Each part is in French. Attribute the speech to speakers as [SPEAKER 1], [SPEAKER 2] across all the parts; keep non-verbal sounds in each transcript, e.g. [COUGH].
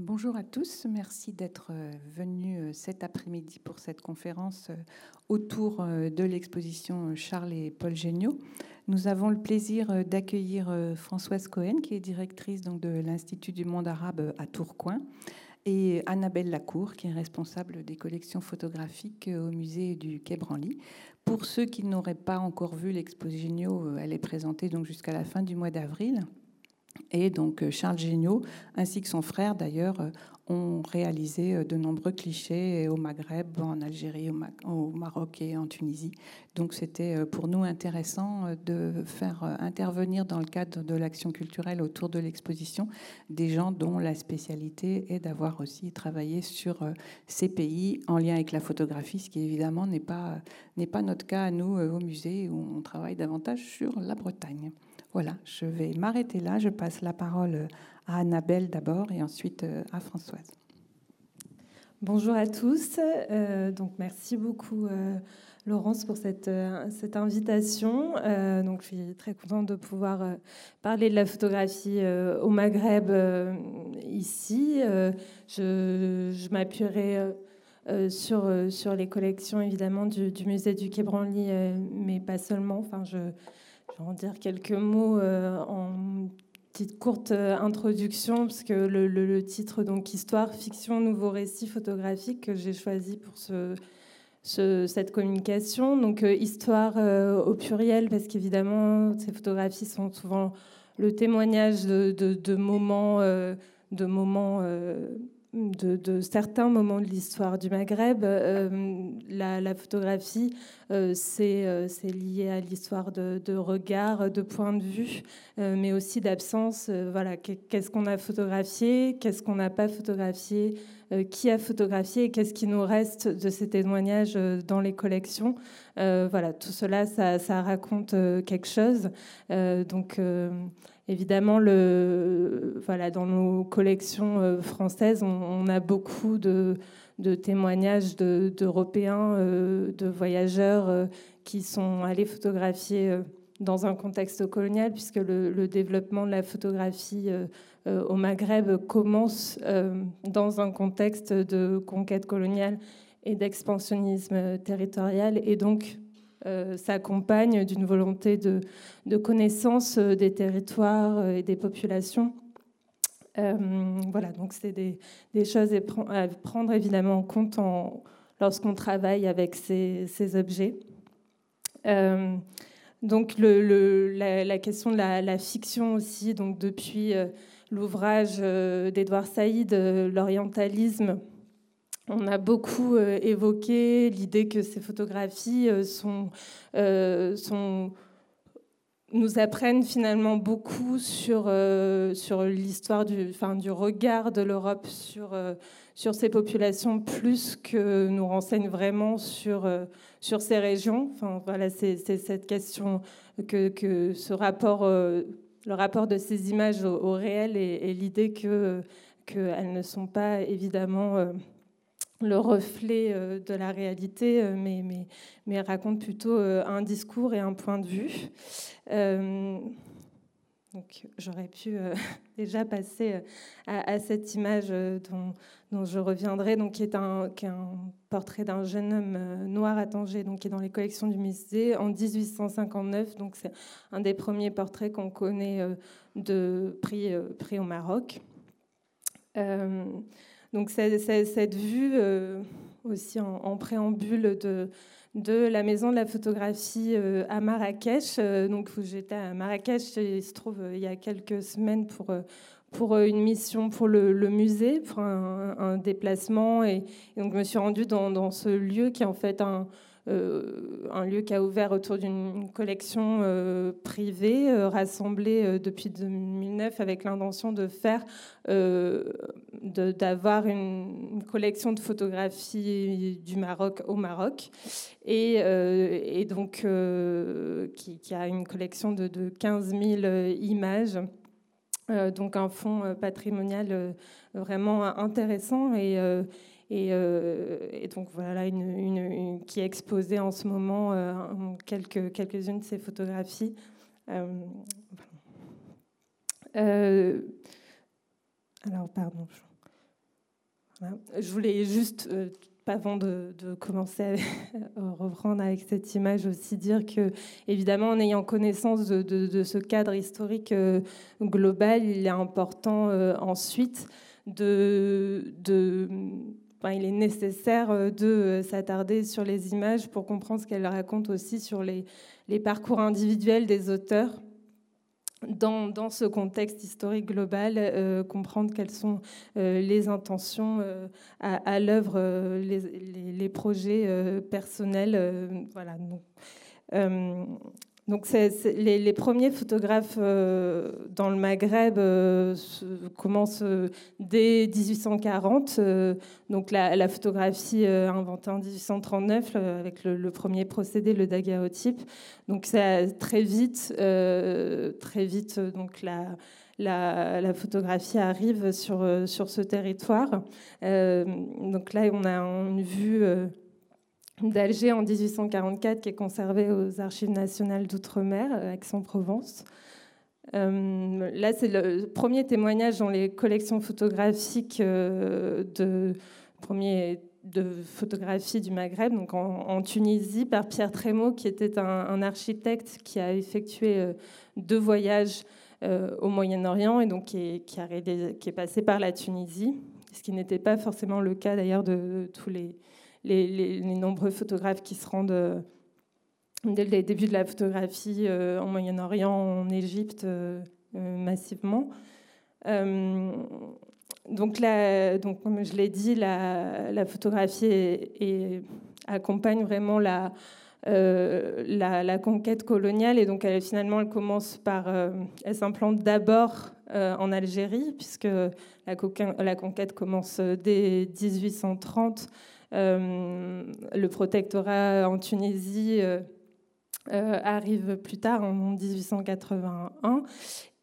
[SPEAKER 1] bonjour à tous, merci d'être euh, venus euh, cet après-midi pour cette conférence euh, autour de l'exposition Charles et Paul Géniaux. Nous avons le plaisir d'accueillir Françoise Cohen, qui est directrice donc, de l'Institut du monde arabe à Tourcoing, et Annabelle Lacour, qui est responsable des collections photographiques au musée du Quai Branly. Pour ceux qui n'auraient pas encore vu l'exposition Géniaux, elle est présentée donc jusqu'à la fin du mois d'avril. Et donc euh, Charles Géniaud, ainsi que son frère d'ailleurs, euh, ont réalisé euh, de nombreux clichés au Maghreb, en Algérie, au Maroc et en Tunisie. Donc c'était pour nous intéressant de faire intervenir dans le cadre de l'action culturelle autour de l'exposition des gens dont la spécialité est d'avoir aussi travaillé sur ces pays en lien avec la photographie, ce qui évidemment n'est pas, n'est pas notre cas à nous au musée où on travaille davantage sur la Bretagne. Voilà, je vais m'arrêter là. Je passe la parole à Annabelle d'abord et ensuite euh, à Françoise.
[SPEAKER 2] Bonjour à tous. Euh, donc merci beaucoup euh, Laurence pour cette, cette invitation. donc je suis très contente de pouvoir parler de la photographie au Maghreb ici. je, m'appuierai sur, sur les collections évidemment du, du musée du Quai Branly, mais pas seulement. Enfin, je, en dire quelques mots euh, en petite courte euh, introduction, parce que le, titre, donc Histoire, fiction, nouveau récit photographique, que j'ai choisi pour ce, cette communication. Donc, euh, histoire au pluriel, parce qu'évidemment, ces photographies sont souvent le témoignage de moments, de moments de, certains moments de l'histoire du Maghreb. Euh, la, photographie, euh, euh, c'est lié à l'histoire de, de, regard, de point de vue, mais aussi d'absence. voilà, qu'est-ce qu'on a photographié, qu'est-ce qu'on n'a pas photographié, qui a photographié et qu'est-ce qui nous reste de ces témoignages dans les collections. voilà, tout cela, ça, ça raconte quelque chose. donc Évidemment, le, dans nos collections euh, françaises, on, a beaucoup de, témoignages d'Européens, euh, de, voyageurs euh, qui sont allés photographier dans un contexte colonial, puisque le, développement de la photographie au Maghreb commence dans un contexte de conquête coloniale et d'expansionnisme territorial, et donc s'accompagne d'une volonté de, connaissance euh, des territoires euh, et des populations. voilà, donc c'est des, choses à prendre évidemment en compte lorsqu'on travaille avec ces, objets. donc la, question de la, fiction aussi, donc depuis l'ouvrage d'Edouard Saïd, l'orientalisme, on a beaucoup euh, évoqué l'idée que ces photographies euh, euh, nous apprennent finalement beaucoup sur, sur l'histoire du, regard de l'Europe sur, sur ces populations, plus que nous renseignent vraiment sur, sur ces régions. Enfin, voilà, c'est cette question que, que ce rapport, le rapport de ces images au, réel et, et l'idée qu'elles ne sont pas évidemment le reflet euh, de la réalité, euh, mais, raconte plutôt euh, un discours et un point de vue. donc j'aurais pu [LAUGHS] déjà passer à, cette image dont, je reviendrai, donc qui est un, portrait d'un jeune homme noir à Tanger, donc qui est dans les collections du musée en 1859. Donc c'est un des premiers portraits qu'on connaît de prix au Maroc. Donc cette vue euh, aussi en, préambule de, la maison de la photographie euh, à Marrakech. Euh, donc j'étais à Marrakech, il se trouve il y a quelques semaines pour pour une mission pour le, musée, pour un, déplacement. Et, donc, je me suis rendue dans, dans, ce lieu qui est en fait un, un lieu qui a ouvert autour d'une collection euh, privée euh, rassemblée depuis 2009 avec l'intention de faire, d'avoir une, collection de photographies du Maroc au Maroc et, donc qui, a une collection de, de 15 000 images. donc un fonds patrimonial vraiment intéressant et, euh, et, donc voilà, une, qui est exposée en ce moment euh, quelques, quelques-unes de ses photographies. Euh, alors, pardon, Je voulais juste, avant de, commencer à [LAUGHS] reprendre avec cette image, aussi dire que, évidemment, en ayant connaissance de, ce cadre historique global, il est important ensuite de, il est nécessaire euh, de euh, s'attarder sur les images pour comprendre ce qu'elles racontent aussi sur les, parcours individuels des auteurs. Dans, ce contexte historique global, euh, comprendre quelles sont les intentions à, l'œuvre, les, projets personnels. voilà. Donc les, premiers photographes euh, dans le Maghreb euh, commencent euh, dès 1840. donc la, photographie inventée en 1839 avec le, premier procédé, le daguerreotype. Donc très vite, très vite, donc la, la, photographie arrive sur, sur ce territoire. donc là, on a une vue d'Alger en 1844 qui est conservé aux Archives nationales d'outre-mer, euh, Aix-en-Provence. Euh, là, c'est le premier témoignage dans les collections photographiques euh, de premier du Maghreb, donc en, Tunisie, par Pierre Trémaud, qui était un, architecte qui a effectué deux voyages au Moyen-Orient et donc qui est, passé par la Tunisie, ce qui n'était pas forcément le cas d'ailleurs de tous les, les, nombreux photographes qui se rendent euh, dès le début de la photographie euh, en Moyen-Orient, en Égypte, euh, massivement. donc, comme je l'ai dit, la, photographie accompagne vraiment la, conquête coloniale et donc finalement elle commence par elle s'implante d'abord en Algérie puisque la, conquête commence dès 1830 euh, le protectorat en Tunisie euh, euh, arrive plus tard, en 1881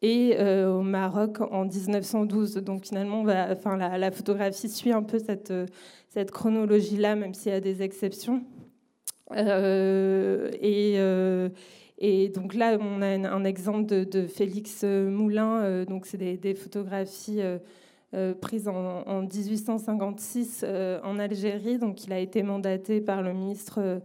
[SPEAKER 2] et au Maroc en 1912. Donc finalement, la, photographie suit un peu cette, chronologie-là, même s'il y a des exceptions. et, donc là, on a un, exemple de, Félix Moulin. donc c'est des, photographies euh, prise en, 1856 euh, en Algérie. Donc, il a été mandaté par le ministre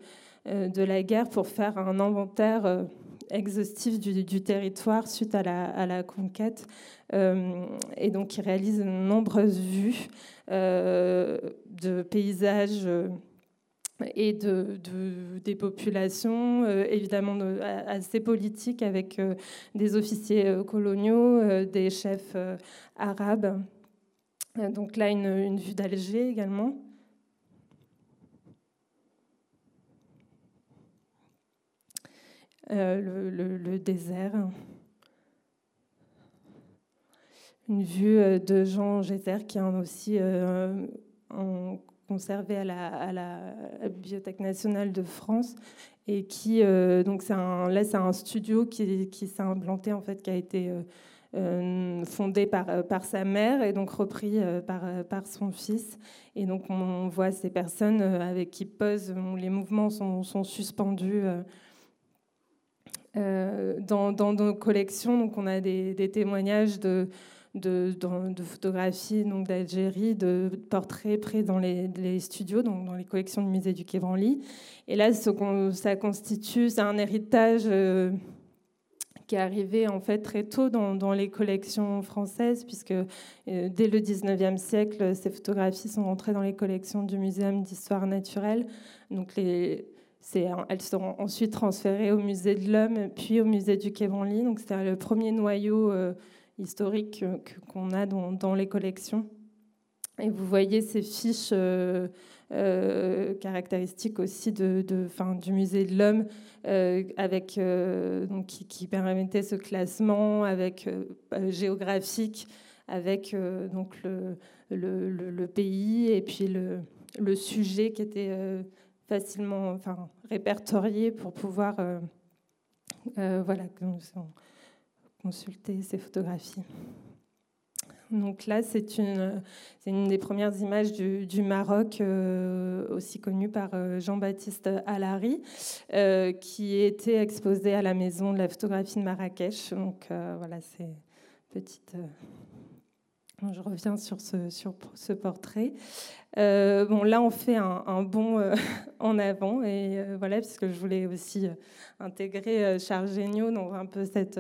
[SPEAKER 2] euh, de la guerre pour faire un inventaire exhaustif du, territoire suite à la, conquête. et donc, il réalise de nombreuses vues de paysages et de, des populations, évidemment assez politiques, avec des officiers coloniaux, des chefs arabes. Euh, donc là, une, vue d'Alger également. Euh, le, désert. Une vue euh, de Jean Gézer qui est aussi conservé à la, Bibliothèque nationale de France et qui donc c'est là c'est un studio qui, qui s'est implanté en fait qui a été euh, fondé par, euh, par sa mère et donc repris euh, par, son fils. Et donc on voit ces personnes avec qui posent, les mouvements sont, suspendus. dans, nos collections, donc on a des, témoignages de, photographies d'Algérie, de portraits pris dans les, studios, donc dans les collections du musée du Quai Branly. Et là, ça constitue, c'est un héritage qui est arrivé en fait très tôt dans, les collections françaises, puisque euh, dès le 19e siècle, ces photographies sont entrées dans les collections du Muséum d'histoire naturelle. Donc les, elles seront ensuite transférées au Musée de l'Homme, puis au Musée du Quai Branly. Donc c'est le premier noyau euh, historique qu'on a dans, les collections. Et vous voyez ces fiches euh, euh, caractéristiques aussi de, fin, du musée de l'homme, euh, avec euh, qui, qui, permettait ce classement avec géographique, avec donc le, pays et puis le, le sujet qui était facilement enfin, répertorié pour pouvoir voilà, consulter ces photographies. Donc là, c'est une, des premières images du, Maroc, euh, aussi connue par euh, Jean-Baptiste Alary, euh, qui était exposée à la maison de la photographie de Marrakech. Donc voilà, c'est petite Je reviens sur ce, portrait. Bon, là, on fait un, bond [LAUGHS] en avant, et voilà, puisque je voulais aussi intégrer Charles Géniaud dans un peu cette,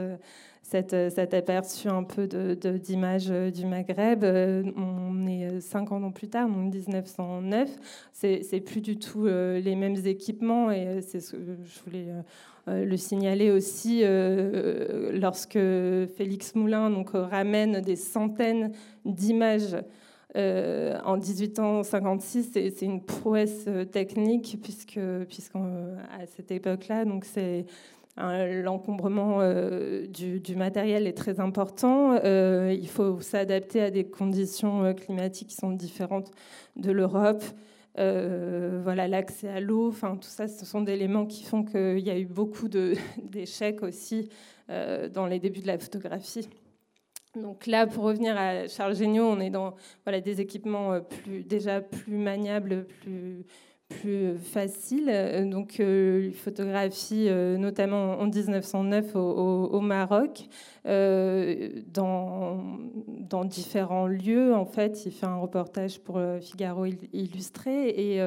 [SPEAKER 2] cette, cet aperçu un peu d'image de, du Maghreb. on est 50 ans plus tard, donc 1909. C'est plus du tout les mêmes équipements, et c'est ce que je voulais le signaler aussi lorsque Félix Moulin donc, ramène des centaines d'images euh, en 1856, c'est une prouesse euh, technique puisque, puisqu'à cette époque-là, donc c'est l'encombrement euh, du, matériel est très important. il faut s'adapter à des conditions climatiques qui sont différentes de l'Europe. voilà, l'accès à l'eau, enfin tout ça, ce sont des éléments qui font qu'il y a eu beaucoup [LAUGHS] d'échecs aussi dans les débuts de la photographie. Donc là, pour revenir à Charles Géniaud, on est dans voilà, des équipements euh, déjà plus maniables, plus, plus faciles. Euh, donc, euh, photographie notamment en 1909 au, Maroc, dans, dans, différents lieux. En fait, il fait un reportage pour Figaro Illustré. Et,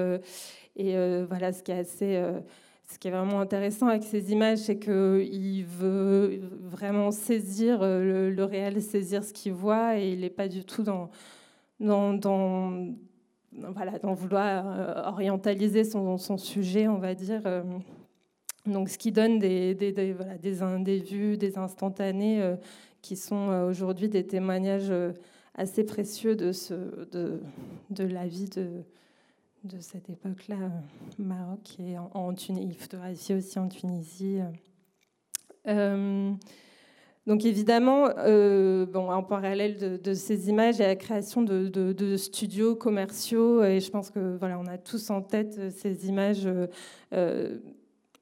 [SPEAKER 2] et voilà, ce qui est assez ce qui est vraiment intéressant avec ces images, c'est qu'il veut vraiment saisir euh, le, réel, saisir ce qu'il voit, et il n'est pas du tout dans, dans, voilà, dans vouloir euh, orientaliser son, sujet, on va dire. Euh. Donc, ce qui donne des, des, des, voilà, des, vues, des instantanés qui sont aujourd'hui des témoignages assez précieux de, ce, de, de la vie de, de cette époque-là, euh, Maroc et en, en Tunisie, photographie aussi en Tunisie. Euh, donc évidemment, euh, en parallèle de, ces images, il y la création de, studios commerciaux et je pense que voilà, on a tous en tête ces images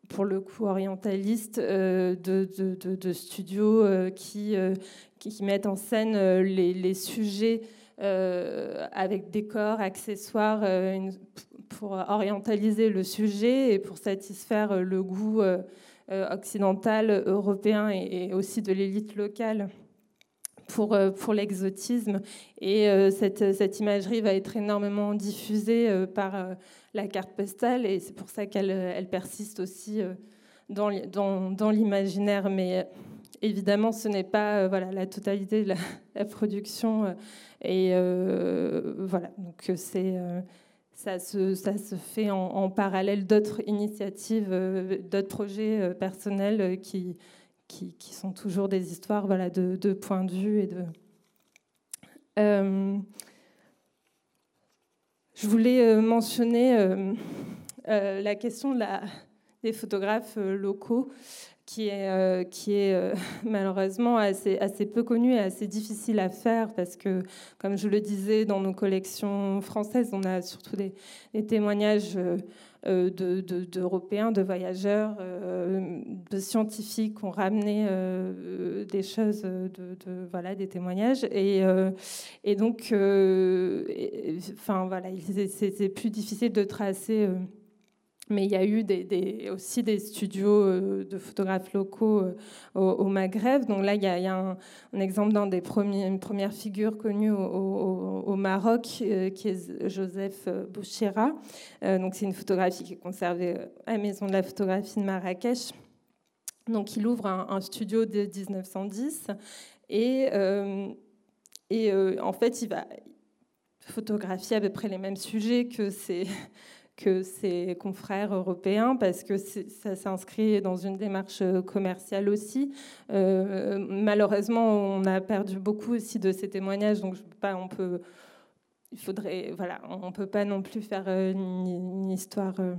[SPEAKER 2] pour le coup orientalistes de, studios qui, mettent en scène les, sujets euh, avec décors, accessoires, euh, pour orientaliser le sujet et pour satisfaire le goût euh, occidental, européen et, aussi de l'élite locale pour, pour l'exotisme. Et cette, cette, imagerie va être énormément diffusée par la carte postale et c'est pour ça qu'elle elle persiste aussi dans, dans, dans l'imaginaire. Mais évidemment, ce n'est pas voilà, la totalité de la, [LAUGHS] la production et euh, voilà, donc euh, c'est euh, ça se, fait en, parallèle d'autres initiatives, d'autres projets personnels qui, qui, sont toujours des histoires voilà, de, points de vue et de. je voulais mentionner la question des photographes locaux qui est, euh, qui est euh, [LAUGHS] malheureusement assez, assez peu connu et assez difficile à faire parce que, comme je le disais, dans nos collections françaises, on a surtout des, témoignages euh, d'Européens, de, voyageurs, de scientifiques qui ont ramené des choses, de, voilà, des témoignages. Et, et donc, enfin, voilà, c'est plus difficile de tracer mais il y a eu aussi des studios euh, de photographes locaux euh, au, Maghreb. Donc là, il y a, un, exemple d'un des premiers, une première figure connue au, Maroc, euh, qui est Joseph Bouchira. donc c'est une photographie qui est conservée à la Maison de la photographie de Marrakech. Donc il ouvre un, studio de 1910 et, en fait, il va photographier à peu près les mêmes sujets que ces que ses confrères européens parce que ça s'inscrit dans une démarche commerciale aussi. Euh, malheureusement, on a perdu beaucoup aussi de ces témoignages, donc on peut, il faudrait, voilà, on peut pas non plus faire une, histoire euh,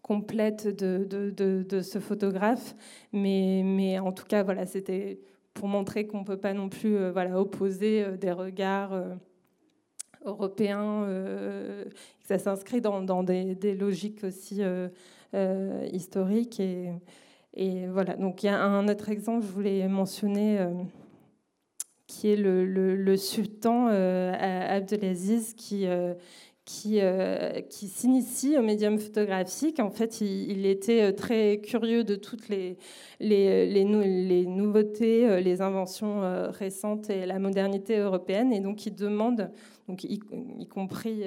[SPEAKER 2] complète de, ce photographe, mais, mais en tout cas, voilà, c'était pour montrer qu'on peut pas non plus, euh, voilà, opposer des regards européen. Euh, ça s'inscrit dans, des, logiques aussi euh, euh, historiques. Et, voilà, donc il y a un autre exemple que je voulais mentionner qui est le, sultan Abdelaziz qui, qui, qui s'initie au médium photographique. En fait, il, était très curieux de toutes les, les, nouveautés, les inventions récentes et la modernité européenne. Et donc, il demande, y, compris,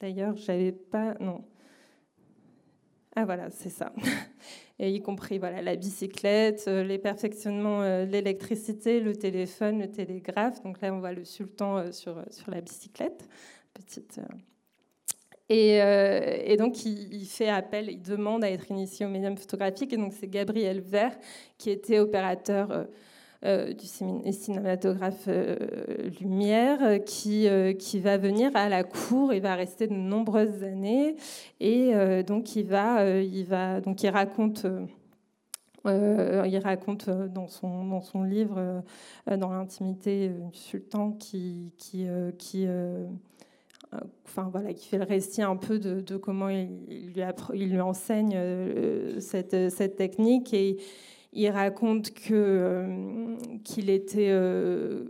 [SPEAKER 2] d'ailleurs, j'avais pas, non, ah voilà, c'est ça. [LAUGHS] Et y compris voilà, la bicyclette, euh, les perfectionnements euh, de l'électricité, le téléphone, le télégraphe. Donc là, on voit le sultan euh, sur la bicyclette. Petite, et, et, donc, il, fait appel, il demande à être initié au médium photographique. Et donc, c'est Gabriel Vert, qui était opérateur euh, du cinématographe euh, Lumière, euh, qui, qui va venir à la cour. Il va rester de nombreuses années et donc il va, il va, donc il raconte. il raconte dans son, dans son livre, dans l'intimité du sultan, qui, qui enfin voilà, qui fait le récit un peu de, comment il, lui, il lui enseigne cette, technique et il raconte euh, qu'il euh,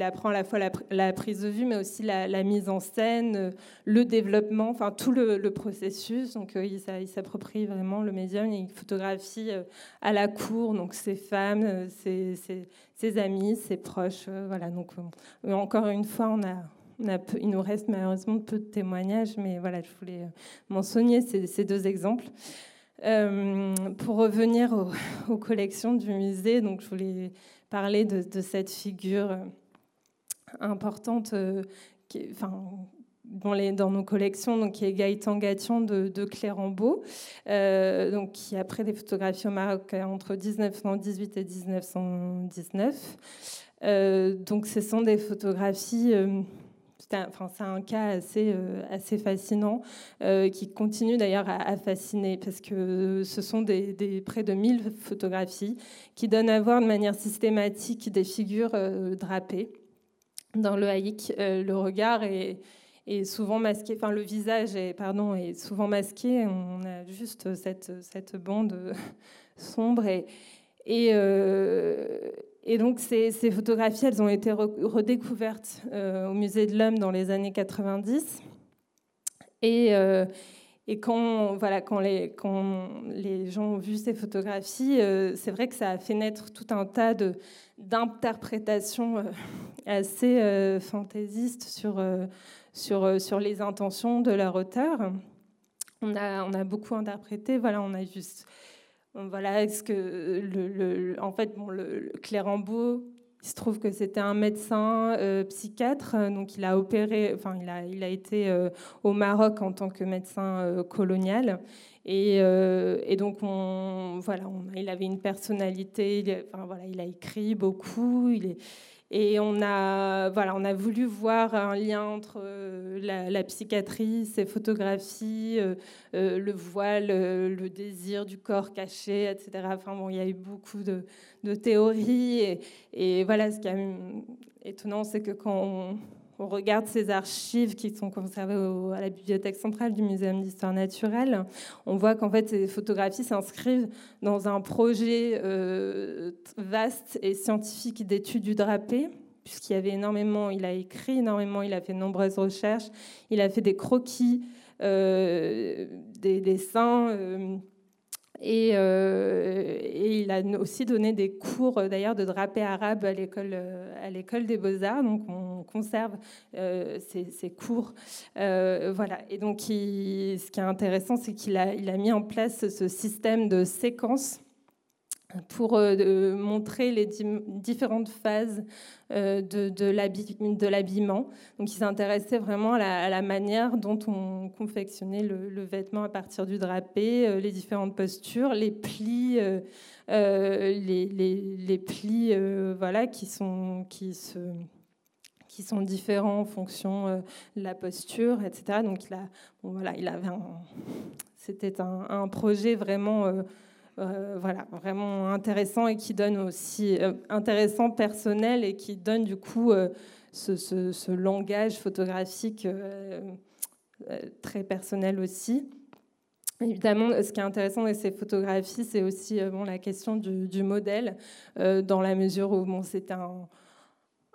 [SPEAKER 2] apprend à la fois la, prise de vue, mais aussi la, mise en scène, le développement, enfin tout le, processus. Donc euh, il, s'approprie vraiment le médium. Il photographie à la cour, donc ses femmes, ses, ses, amis, ses proches. voilà. Donc encore une fois, on a il nous reste malheureusement peu de témoignages, mais voilà, je voulais mentionner ces, ces deux exemples. Euh, pour revenir aux, [LAUGHS] collections du musée, donc je voulais parler de, cette figure euh, importante euh, enfin, dans, nos collections, donc, qui est Gaëtan Gatian de, de donc, qui a pris des photographies au Maroc entre 1918 et 1919. donc ce sont des photographies c'est un, cas assez, euh, fascinant euh, qui continue d'ailleurs à, fasciner parce que ce sont près de 1000 photographies qui donnent à voir de manière systématique des figures euh, drapées. Dans le haïk, le regard est, souvent masqué, enfin le visage est, souvent masqué. On a juste cette, bande sombre et, et donc ces, photographies, elles ont été redécouvertes euh, au Musée de l'Homme dans les années 90. Et, euh, et quand, voilà, quand les gens ont vu ces photographies, euh, c'est vrai que ça a fait naître tout un tas d'interprétations assez fantaisistes sur, sur, sur les intentions de leur auteur. On a, on a beaucoup interprété, voilà, on a juste voilà, est-ce que le, en fait, bon, le, Clérambault, il se trouve que c'était un médecin euh, psychiatre, donc il a opéré, enfin il a, il a été euh, au Maroc en tant que médecin euh, colonial, et, et, donc on, voilà, il avait une personnalité, il, enfin, voilà, il a écrit beaucoup, il est, et on a, voilà, on a voulu voir un lien entre euh, la, psychiatrie, ses photographies, euh, euh, le voile, le désir du corps caché, etc. Enfin bon, il y a eu beaucoup de, théories. Et, voilà, ce qui est étonnant, c'est que quand on, on regarde ces archives qui sont conservées à la bibliothèque centrale du Muséum d'histoire naturelle, on voit qu'en fait ces photographies s'inscrivent dans un projet euh, vaste et scientifique d'études du drapé puisqu'il y avait énormément, il a écrit énormément, il a fait de nombreuses recherches, il a fait des croquis, euh, des dessins. Euh, euh, et, il a aussi donné des cours euh, d'ailleurs de drapé arabe à l'école euh, à l'école des beaux arts. Donc on conserve ces, cours, voilà. Et donc ce qui est intéressant, c'est qu'il a il a mis en place ce système de séquences pour euh, montrer les différentes phases euh, de, l'habillement. Donc, il s'intéressait vraiment à la, manière dont on confectionnait le, vêtement à partir du drapé, euh, les différentes postures, les plis, les, plis, voilà, qui sont qui se qui sont différents en fonction de la posture, etc. Donc, il a, voilà, il avait c'était un, projet vraiment euh, voilà, vraiment intéressant et qui donne aussi euh, intéressant personnel et qui donne du coup euh, ce, langage photographique très personnel aussi. Évidemment, ce qui est intéressant dans ces photographies, c'est aussi bon, la question du, du modèle, dans la mesure où bon, c'est un,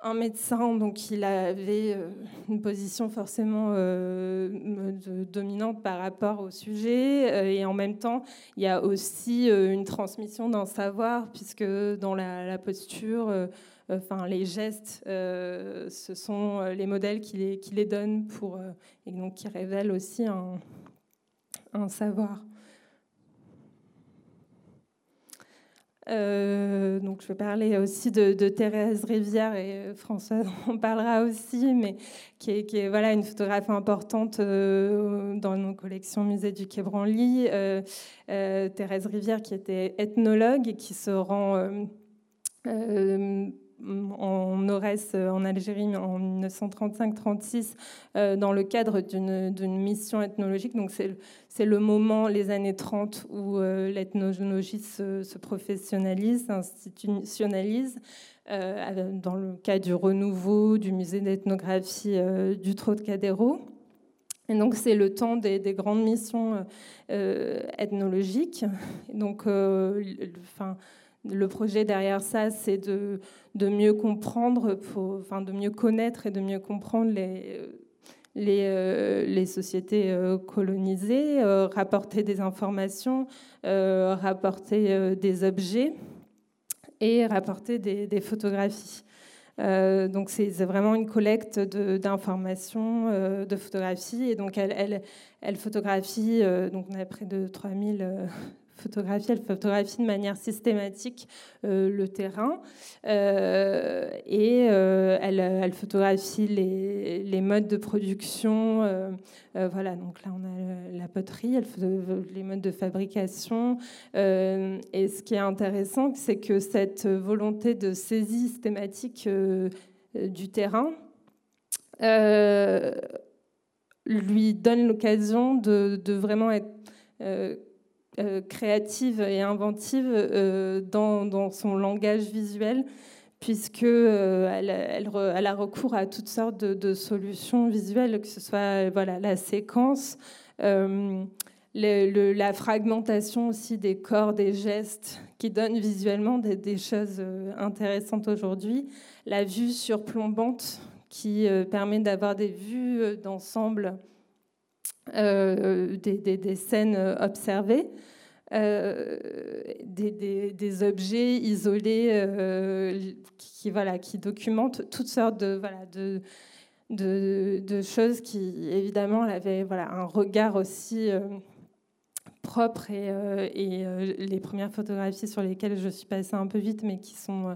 [SPEAKER 2] un médecin, donc il avait euh, une position forcément euh, dominante par rapport au sujet, euh, et en même temps, il y a aussi une transmission d'un savoir, puisque dans la, posture, enfin les gestes, ce sont les modèles qui les, qui donnent pour, et donc qui révèlent aussi un savoir. Euh, donc je vais parler aussi de, Thérèse Rivière et Françoise [LAUGHS] en parlera aussi, mais qui est, voilà, une photographe importante euh, dans nos collections musée du Quai Branly. Euh, Thérèse Rivière qui était ethnologue et qui se rend en Aurès, en Algérie, en 1935-36, euh, dans le cadre d'une mission ethnologique. Donc c'est le moment, les années 30, où euh, l'ethnologie se, professionnalise, s'institutionnalise. Euh, dans le cas du renouveau du musée d'ethnographie du Trocadéro. Et donc c'est le temps des, grandes missions ethnologiques. Donc, le projet derrière ça, c'est de, mieux comprendre, enfin, de mieux connaître et de mieux comprendre les, euh, sociétés euh, colonisées, euh, rapporter des informations, rapporter des objets et rapporter des, photographies. donc c'est vraiment une collecte d'informations, de, photographies. Et donc elle, elle, elle photographie, donc on a près de 3000 photographie, elle photographie de manière systématique euh, le terrain euh, et euh, elle, photographie les, modes de production. voilà, donc là on a la poterie, les modes de fabrication. et ce qui est intéressant, c'est que cette volonté de saisie systématique du terrain lui donne l'occasion de, de, vraiment être créative et inventive euh, dans, son langage visuel, puisque euh, elle, elle, a recours à toutes sortes de, solutions visuelles, que ce soit voilà, la séquence, la fragmentation aussi des corps, des gestes, qui donnent visuellement des choses intéressantes aujourd'hui, la vue surplombante qui permet d'avoir des vues d'ensemble euh, des, scènes observées, euh, des, objets isolés euh, qui, voilà, qui documentent toutes sortes de, voilà, de, de, choses qui, évidemment, avaient voilà, un regard aussi propre et, et les premières photographies sur lesquelles je suis passée un peu vite, mais qui sont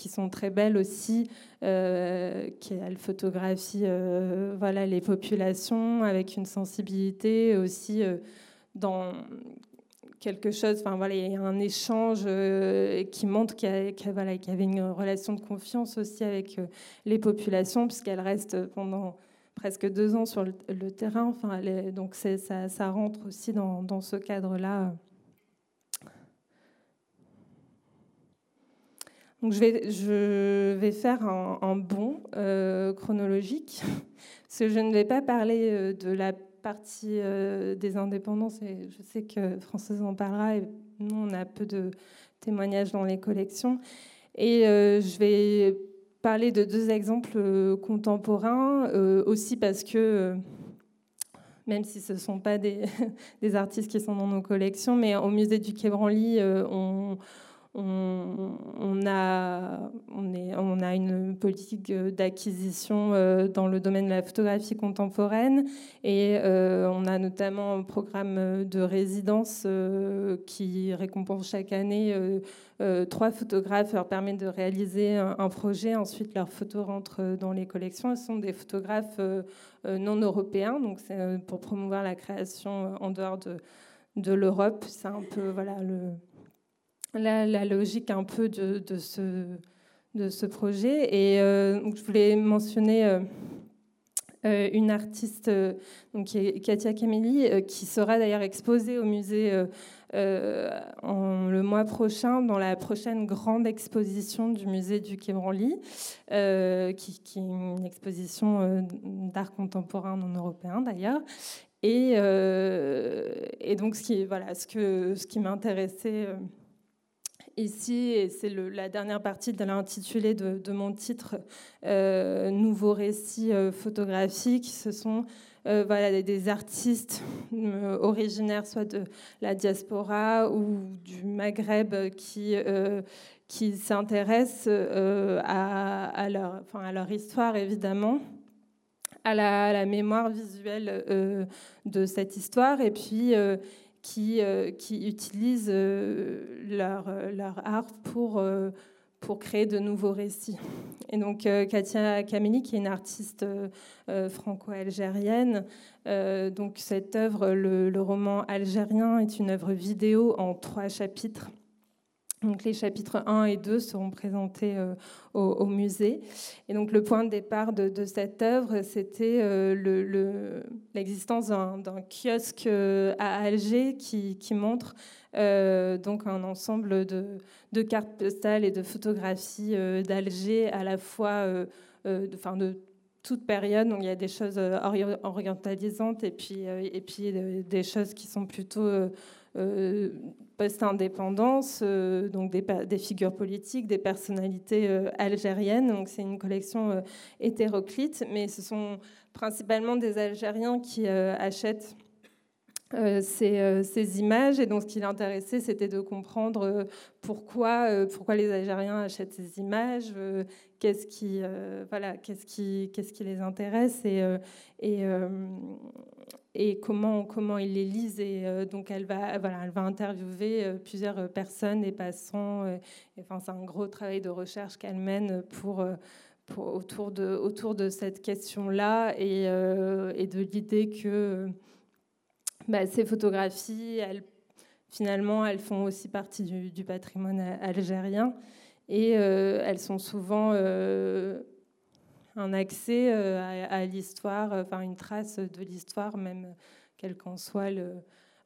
[SPEAKER 2] qui sont très belles aussi, euh, qui photographie euh, voilà, les populations avec une sensibilité aussi euh, dans quelque chose, enfin voilà, il y a un échange qui montre qu'il y, voilà, y, avait une relation de confiance aussi avec les populations, puisqu'elle reste pendant presque deux ans sur le, terrain. Enfin, donc ça, rentre aussi dans, ce cadre-là. Donc je, vais, faire un, bond euh, chronologique, parce que je ne vais pas parler euh, de la partie euh, des indépendances, et je sais que Françoise en parlera, et nous on a peu de témoignages dans les collections. Et je vais parler de deux exemples contemporains, aussi parce que même si ce ne sont pas des, [LAUGHS] des, artistes qui sont dans nos collections, mais au musée du Quai Branly, on, on, a, on, est, on, a, une politique d'acquisition euh, dans le domaine de la photographie contemporaine et euh, on a notamment un programme de résidence euh, qui récompense chaque année trois photographes, leur permet de réaliser un, projet. Ensuite, leurs photos rentrent dans les collections. Ce sont des photographes non européens, donc c'est pour promouvoir la création en dehors de, de l'Europe. C'est un peu voilà, le, la, logique un peu de, ce, projet. Et euh, je voulais mentionner euh, euh, une artiste, donc, qui est Katia Kameli, qui sera d'ailleurs exposée au musée en, le mois prochain dans la prochaine grande exposition du musée du Quai Branly, qui, qui, est une exposition d'art contemporain non européen d'ailleurs. Et, et, donc, ce qui, voilà, ce, que, ce qui m'intéressait ici, et c'est la dernière partie de l'intitulé de, mon titre, euh, Nouveaux récits euh, photographiques, ce sont euh, des artistes originaires soit de la diaspora ou du Maghreb qui, s'intéressent à, leur, à histoire, évidemment. À la, la mémoire visuelle de cette histoire et puis qui, euh, qui utilisent euh, leur, euh, leur, art pour, pour créer de nouveaux récits. Et donc Katia Kameni, qui est une artiste franco-algérienne, donc cette œuvre, le, roman algérien, est une œuvre vidéo en trois chapitres donc les chapitres 1 et 2 seront présentés euh, au, musée. Et donc le point de départ de, cette œuvre, c'était euh, l'existence d'un kiosque euh, à Alger qui, montre donc un ensemble de, cartes postales et de photographies d'Alger à la fois de, de toute période. Donc il y a des choses orientalisantes et puis, et puis des choses qui sont plutôt post-indépendance, euh, donc des, figures politiques, des personnalités euh, algériennes. Donc c'est une collection hétéroclite, mais ce sont principalement des Algériens qui achètent ces, images. Et donc, ce qui l'intéressait, c'était de comprendre pourquoi, les Algériens achètent ces images, qu'est-ce qui, voilà, qu'est-ce qui, qu'est-ce qui les intéresse et comment, comment ils les lisent. Et euh, donc, elle va, voilà, elle va interviewer euh, plusieurs personnes et passants. Euh, enfin, c'est un gros travail de recherche qu'elle mène pour, pour, autour, de, autour de cette question-là et, et, de l'idée que bah, ces photographies, elles, finalement, elles font aussi partie du patrimoine algérien. Et elles sont souvent un accès euh, à, l'histoire, euh, enfin une trace de l'histoire, même quel qu'en soit le,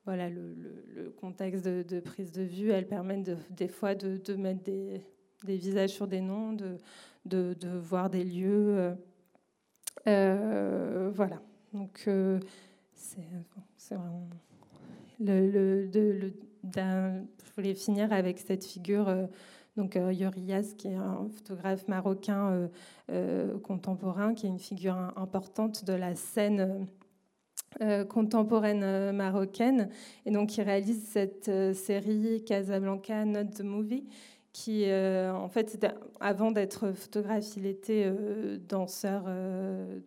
[SPEAKER 2] voilà, le, contexte de, prise de vue. Elles permettent des fois de, mettre des, visages sur des noms, de, de, voir des lieux. Euh, voilà. Donc, c'est vraiment. Je voulais finir avec cette figure donc euh, Yorias, qui est un photographe marocain euh, euh, contemporain, qui est une figure importante de la scène contemporaine marocaine, et donc il réalise cette série Casablanca Not the Movie, qui, en fait, avant d'être photographe, il était danseur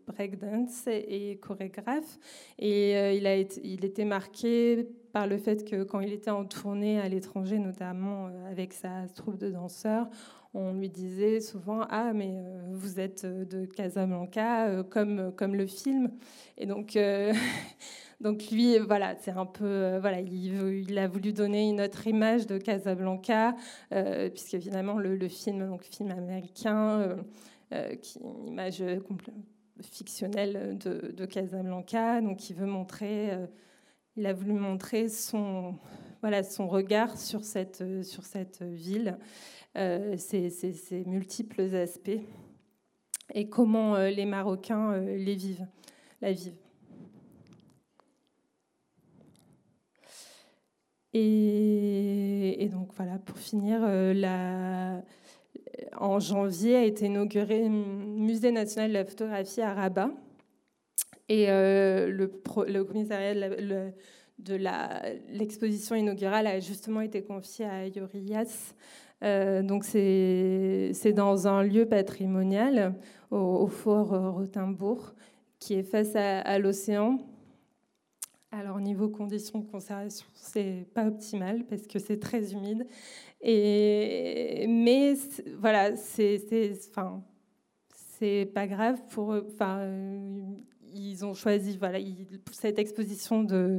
[SPEAKER 2] breakdance et, chorégraphe. Et il, a été, il était marqué par le fait que quand il était en tournée à l'étranger, notamment euh, avec sa troupe de danseurs, on lui disait souvent ah mais euh, vous êtes euh, de Casablanca comme comme le film et donc [LAUGHS] donc lui voilà c'est un peu voilà il, a voulu donner une autre image de Casablanca puisque évidemment le, film donc film américain qui une image fictionnelle de, Casablanca donc il veut montrer il a voulu montrer son, voilà, son regard sur cette, ville, euh, ses, multiples aspects, et comment euh, les Marocains euh, les vivent, la vivent. Et, donc voilà, pour finir, la, en janvier a été inauguré le Musée national de la photographie à Rabat. Et euh, le, commissariat de l'exposition inaugurale a justement été confié à Yorias. Euh, donc c'est dans un lieu patrimonial au, fort Rothenbourg qui est face à, l'océan. Alors niveau conditions de conservation, c'est pas optimal parce que c'est très humide. Et mais voilà, c'est enfin pas grave pour enfin ils ont choisi, voilà, cette exposition de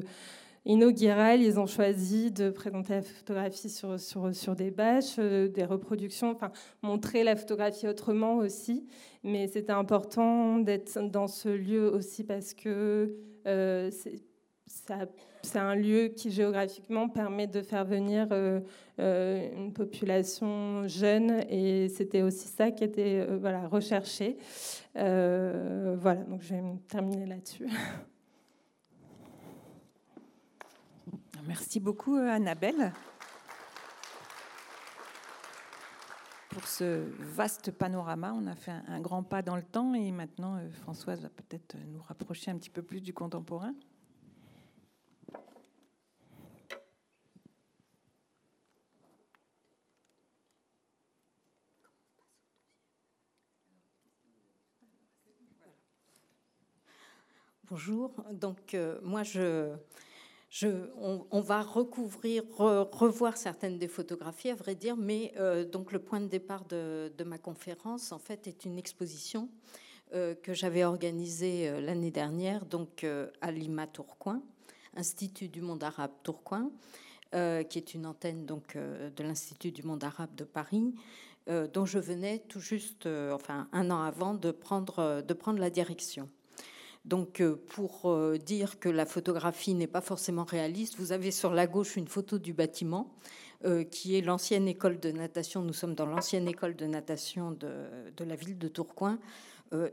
[SPEAKER 2] inaugurale, ils ont choisi de présenter la photographie sur, sur, sur des bâches, euh, des reproductions, enfin, montrer la photographie autrement aussi. Mais c'était important d'être dans ce lieu aussi parce que euh, un lieu qui géographiquement permet de faire venir euh, une population jeune et c'était aussi ça qui était voilà, recherché. Euh, voilà, donc je vais terminer là-dessus.
[SPEAKER 1] Merci beaucoup, euh, Annabelle. pour ce vaste panorama. On a fait un, grand pas dans le temps et maintenant euh, Françoise va peut-être nous rapprocher un petit peu plus du contemporain.
[SPEAKER 3] Bonjour. Donc, euh, moi, je, on, va recouvrir, revoir certaines des photographies, à vrai dire, mais euh, donc le point de départ de, ma conférence, en fait, est une exposition euh, que j'avais organisée l'année dernière, donc à Lima Tourcoing, Institut du monde arabe Tourcoing, qui est une antenne donc de l'Institut du monde arabe de Paris, dont je venais tout juste, enfin un an avant, de prendre la direction. Donc, euh, pour euh, dire que la photographie n'est pas forcément réaliste, vous avez sur la gauche une photo du bâtiment, euh, qui est l'ancienne école de natation. Nous sommes dans l'ancienne école de natation de, la ville de Tourcoing.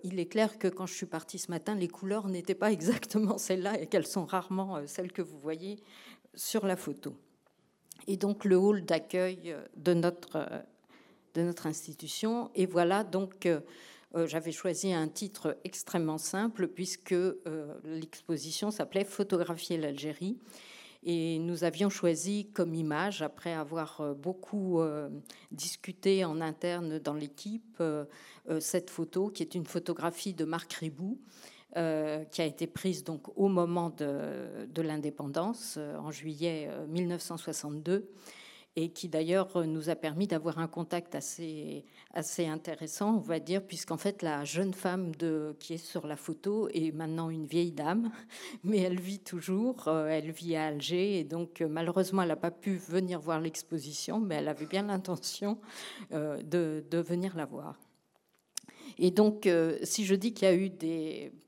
[SPEAKER 3] il est clair que quand je suis partie ce matin, les couleurs n'étaient pas [LAUGHS] exactement celles-là et qu'elles sont rarement celles que vous voyez sur la photo. Et donc, le hall d'accueil de notre, de notre institution. Et voilà donc j'avais choisi un titre extrêmement simple puisque euh, l'exposition s'appelait Photographier l'Algérie. Et nous avions choisi comme image, après avoir euh, beaucoup discuté en interne dans l'équipe, cette photo qui est une photographie de Marc Ribou, qui a été prise donc au moment de l'indépendance, en juillet 1962 et qui d'ailleurs nous a permis d'avoir un contact assez, intéressant, on va dire, puisqu'en fait la jeune femme qui est sur la photo est maintenant une vieille dame, [LAUGHS] mais elle vit toujours, euh, elle vit à Alger, et donc euh, malheureusement elle n'a pas pu venir voir l'exposition, mais elle avait bien l'intention euh, de venir la voir. Et donc, euh, si je dis qu'il y a eu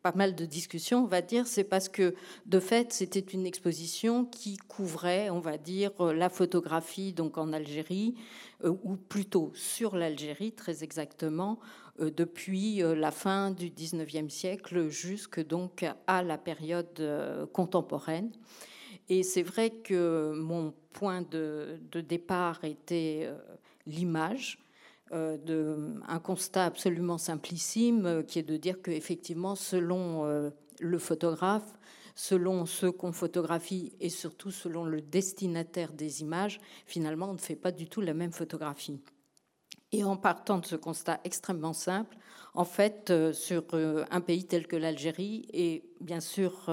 [SPEAKER 3] pas mal de discussions, on va dire, c'est parce que, de fait, c'était une exposition qui couvrait, on va dire, la photographie donc en Algérie, euh, ou plutôt sur l'Algérie, très exactement, euh, depuis la fin du 19e siècle jusque donc à la période contemporaine. Et c'est vrai que mon point de, départ était l'image euh, de, un constat absolument simplissime euh, qui est de dire qu'effectivement, selon euh, le photographe, selon ce qu'on photographie et surtout selon le destinataire des images, finalement, on ne fait pas du tout la même photographie. Et en partant de ce constat extrêmement simple, en fait, sur un pays tel que l'Algérie, et bien sûr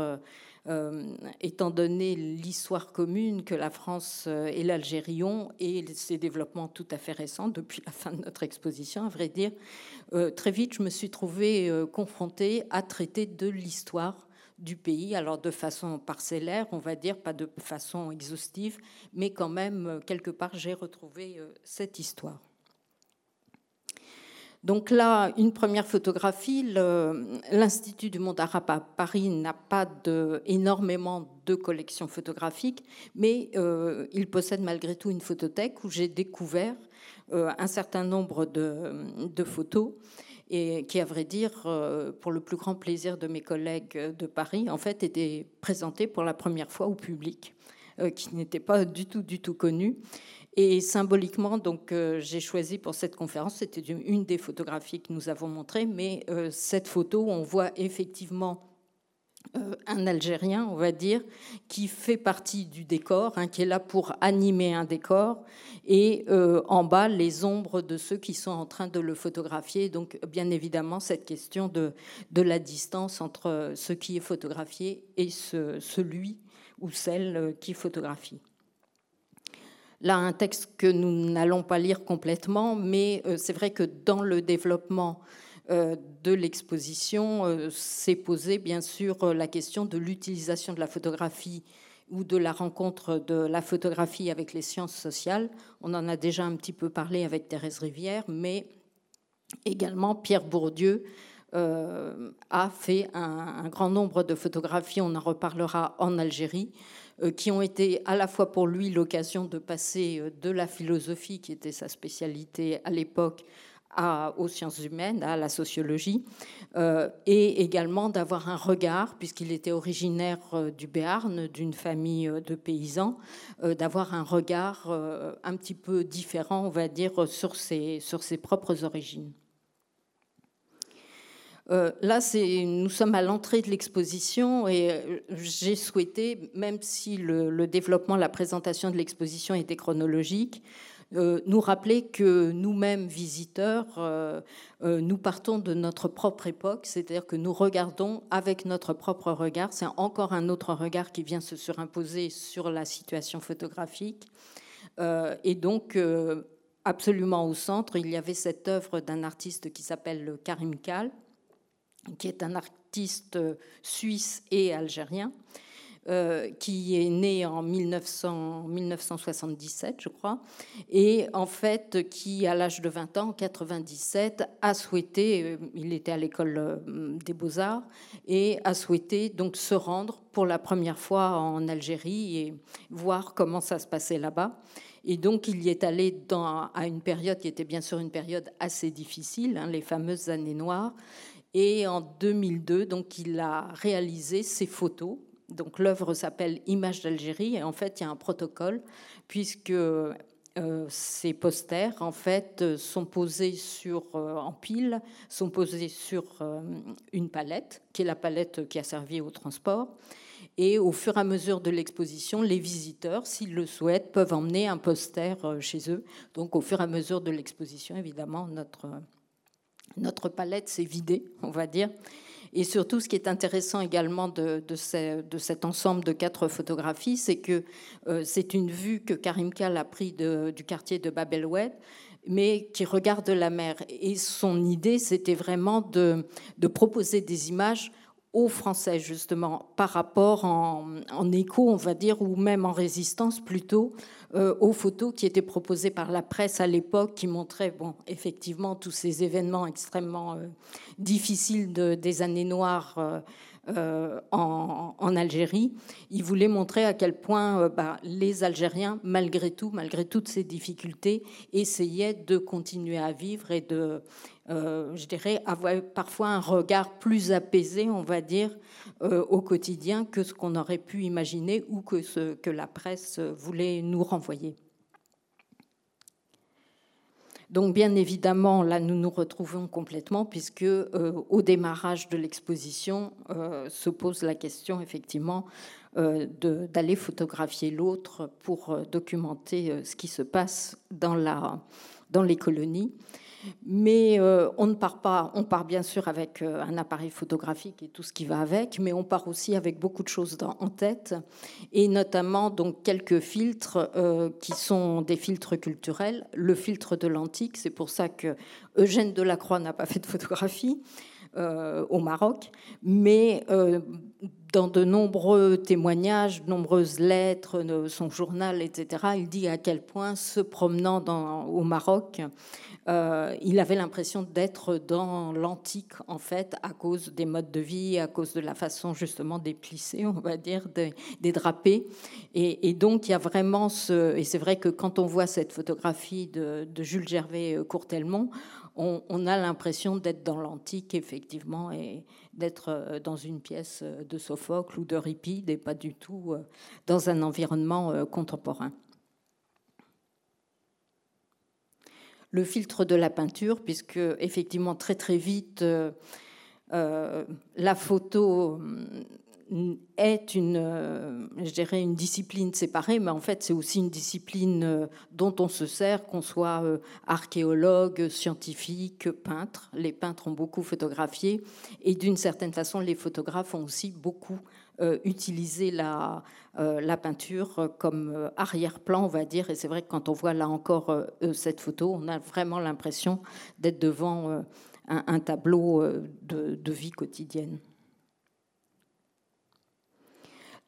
[SPEAKER 3] euh, étant donné l'histoire commune que la France euh, et l'Algérie ont et ces développements tout à fait récents depuis la fin de notre exposition, à vrai dire, euh, très vite, je me suis trouvée confrontée à traiter de l'histoire du pays, alors de façon parcellaire, on va dire, pas de façon exhaustive, mais quand même, quelque part, j'ai retrouvé cette histoire. Donc là, une première photographie, l'Institut du monde arabe à Paris n'a pas énormément de collections photographiques, mais euh, il possède malgré tout une photothèque où j'ai découvert euh, un certain nombre de, photos et qui, à vrai dire, euh, pour le plus grand plaisir de mes collègues de Paris, en fait, étaient présentées pour la première fois au public, qui n'était pas du tout, du tout connu. Et symboliquement, donc, euh, j'ai choisi pour cette conférence, c'était une des photographies que nous avons montrées, mais euh, cette photo, on voit effectivement euh, un Algérien, on va dire, qui fait partie du décor, hein, qui est là pour animer un décor, et en bas, les ombres de ceux qui sont en train de le photographier. Donc, bien évidemment, cette question de, la distance entre ce qui est photographié et ce, celui ou celle qui photographie. Là, un texte que nous n'allons pas lire complètement, mais euh, c'est vrai que dans le développement euh, de l'exposition euh, s'est posée bien sûr la question de l'utilisation de la photographie ou de la rencontre de la photographie avec les sciences sociales. On en a déjà un petit peu parlé avec Thérèse Rivière, mais également Pierre Bourdieu a fait un, grand nombre de photographies, on en reparlera en Algérie, qui ont été à la fois pour lui l'occasion de passer euh, de la philosophie, qui était sa spécialité à l'époque, aux sciences humaines, à la sociologie, euh, et également d'avoir un regard, puisqu'il était originaire euh, du Béarn, d'une famille euh, de paysans, d'avoir un regard un petit peu différent, on va dire, sur ses propres origines. Là, nous sommes à l'entrée de l'exposition et j'ai souhaité, même si le, développement, la présentation de l'exposition était chronologique, euh, nous rappeler que nous-mêmes, visiteurs, euh, euh, nous partons de notre propre époque, c'est-à-dire que nous regardons avec notre propre regard. C'est encore un autre regard qui vient se surimposer sur la situation photographique. et donc, absolument au centre, il y avait cette œuvre d'un artiste qui s'appelle Karim Kal, qui est un artiste suisse et algérien, euh, qui est né en 1900, 1977, je crois, et en fait qui, à l'âge de 20 ans, en 97, a souhaité, euh, il était à l'école euh, des beaux-arts, et a souhaité donc se rendre pour la première fois en Algérie et voir comment ça se passait là-bas. Et donc, il y est allé à une période qui était bien sûr une période assez difficile, hein, les fameuses années noires. Et en 2002, donc, il a réalisé ses photos donc l'œuvre s'appelle Images d'Algérie et en fait il y a un protocole puisque euh, ces posters en fait sont posés sur euh, en pile, sont posés sur euh, une palette qui est la palette qui a servi au transport. Et au fur et à mesure de l'exposition, les visiteurs, s'ils le souhaitent, peuvent emmener un poster chez eux. Donc au fur et à mesure de l'exposition, évidemment, notre, notre palette s'est vidée, on va dire. Et surtout, ce qui est intéressant également de, de, cet ensemble de quatre photographies, c'est que euh, c'est une vue que Karim Kal a pris du quartier de Bab el mais qui regarde la mer. Et son idée, c'était vraiment de, de proposer des images aux Français, justement, par rapport en, écho, on va dire, ou même en résistance plutôt, euh, aux photos qui étaient proposées par la presse à l'époque, qui montraient, effectivement, tous ces événements extrêmement euh, difficiles de, des années noires. Euh, en, Algérie, il voulait montrer à quel point bah, les Algériens, malgré tout, malgré toutes ces difficultés, essayaient de continuer à vivre et de, euh, je dirais, avoir parfois un regard plus apaisé, on va dire, euh, au quotidien que ce qu'on aurait pu imaginer ou que ce que la presse voulait nous renvoyer. Donc bien évidemment, là, nous nous retrouvons complètement puisque euh, au démarrage de l'exposition se pose la question effectivement d'aller photographier l'autre pour documenter ce qui se passe dans les colonies. Mais euh, on ne part pas, on part bien sûr avec euh, un appareil photographique et tout ce qui va avec, mais on part aussi avec beaucoup de choses en tête, et notamment donc quelques filtres euh, qui sont des filtres culturels. Le filtre de l'antique, c'est pour ça que Eugène Delacroix n'a pas fait de photographie. au Maroc, mais dans de nombreux témoignages, de nombreuses lettres, son journal, etc., il dit à quel point, se promenant au Maroc, euh, il avait l'impression d'être dans l'antique, en fait, à cause des modes de vie, à cause de la façon justement des plissés, on va dire, des, drapés. Et, donc, il y a vraiment ce. Et c'est vrai que quand on voit cette photographie de, Jules Gervais euh, Courtelmont, on, a l'impression d'être dans l'antique, effectivement, et d'être euh, dans une pièce de Sophocle ou de Ripide et pas du tout dans un environnement contemporain. Le filtre de la peinture, puisque effectivement très très vite euh, euh, la photo mm, est une, euh, je dirais une discipline séparée, mais en fait c'est aussi une discipline dont on se sert, qu'on soit archéologue, scientifique, peintre. Les peintres ont beaucoup photographié et d'une certaine façon les photographes ont aussi beaucoup utiliser la, euh, la peinture comme euh, arrière-plan, on va dire. Et c'est vrai que quand on voit là encore cette photo, on a vraiment l'impression d'être devant un, tableau de, vie quotidienne.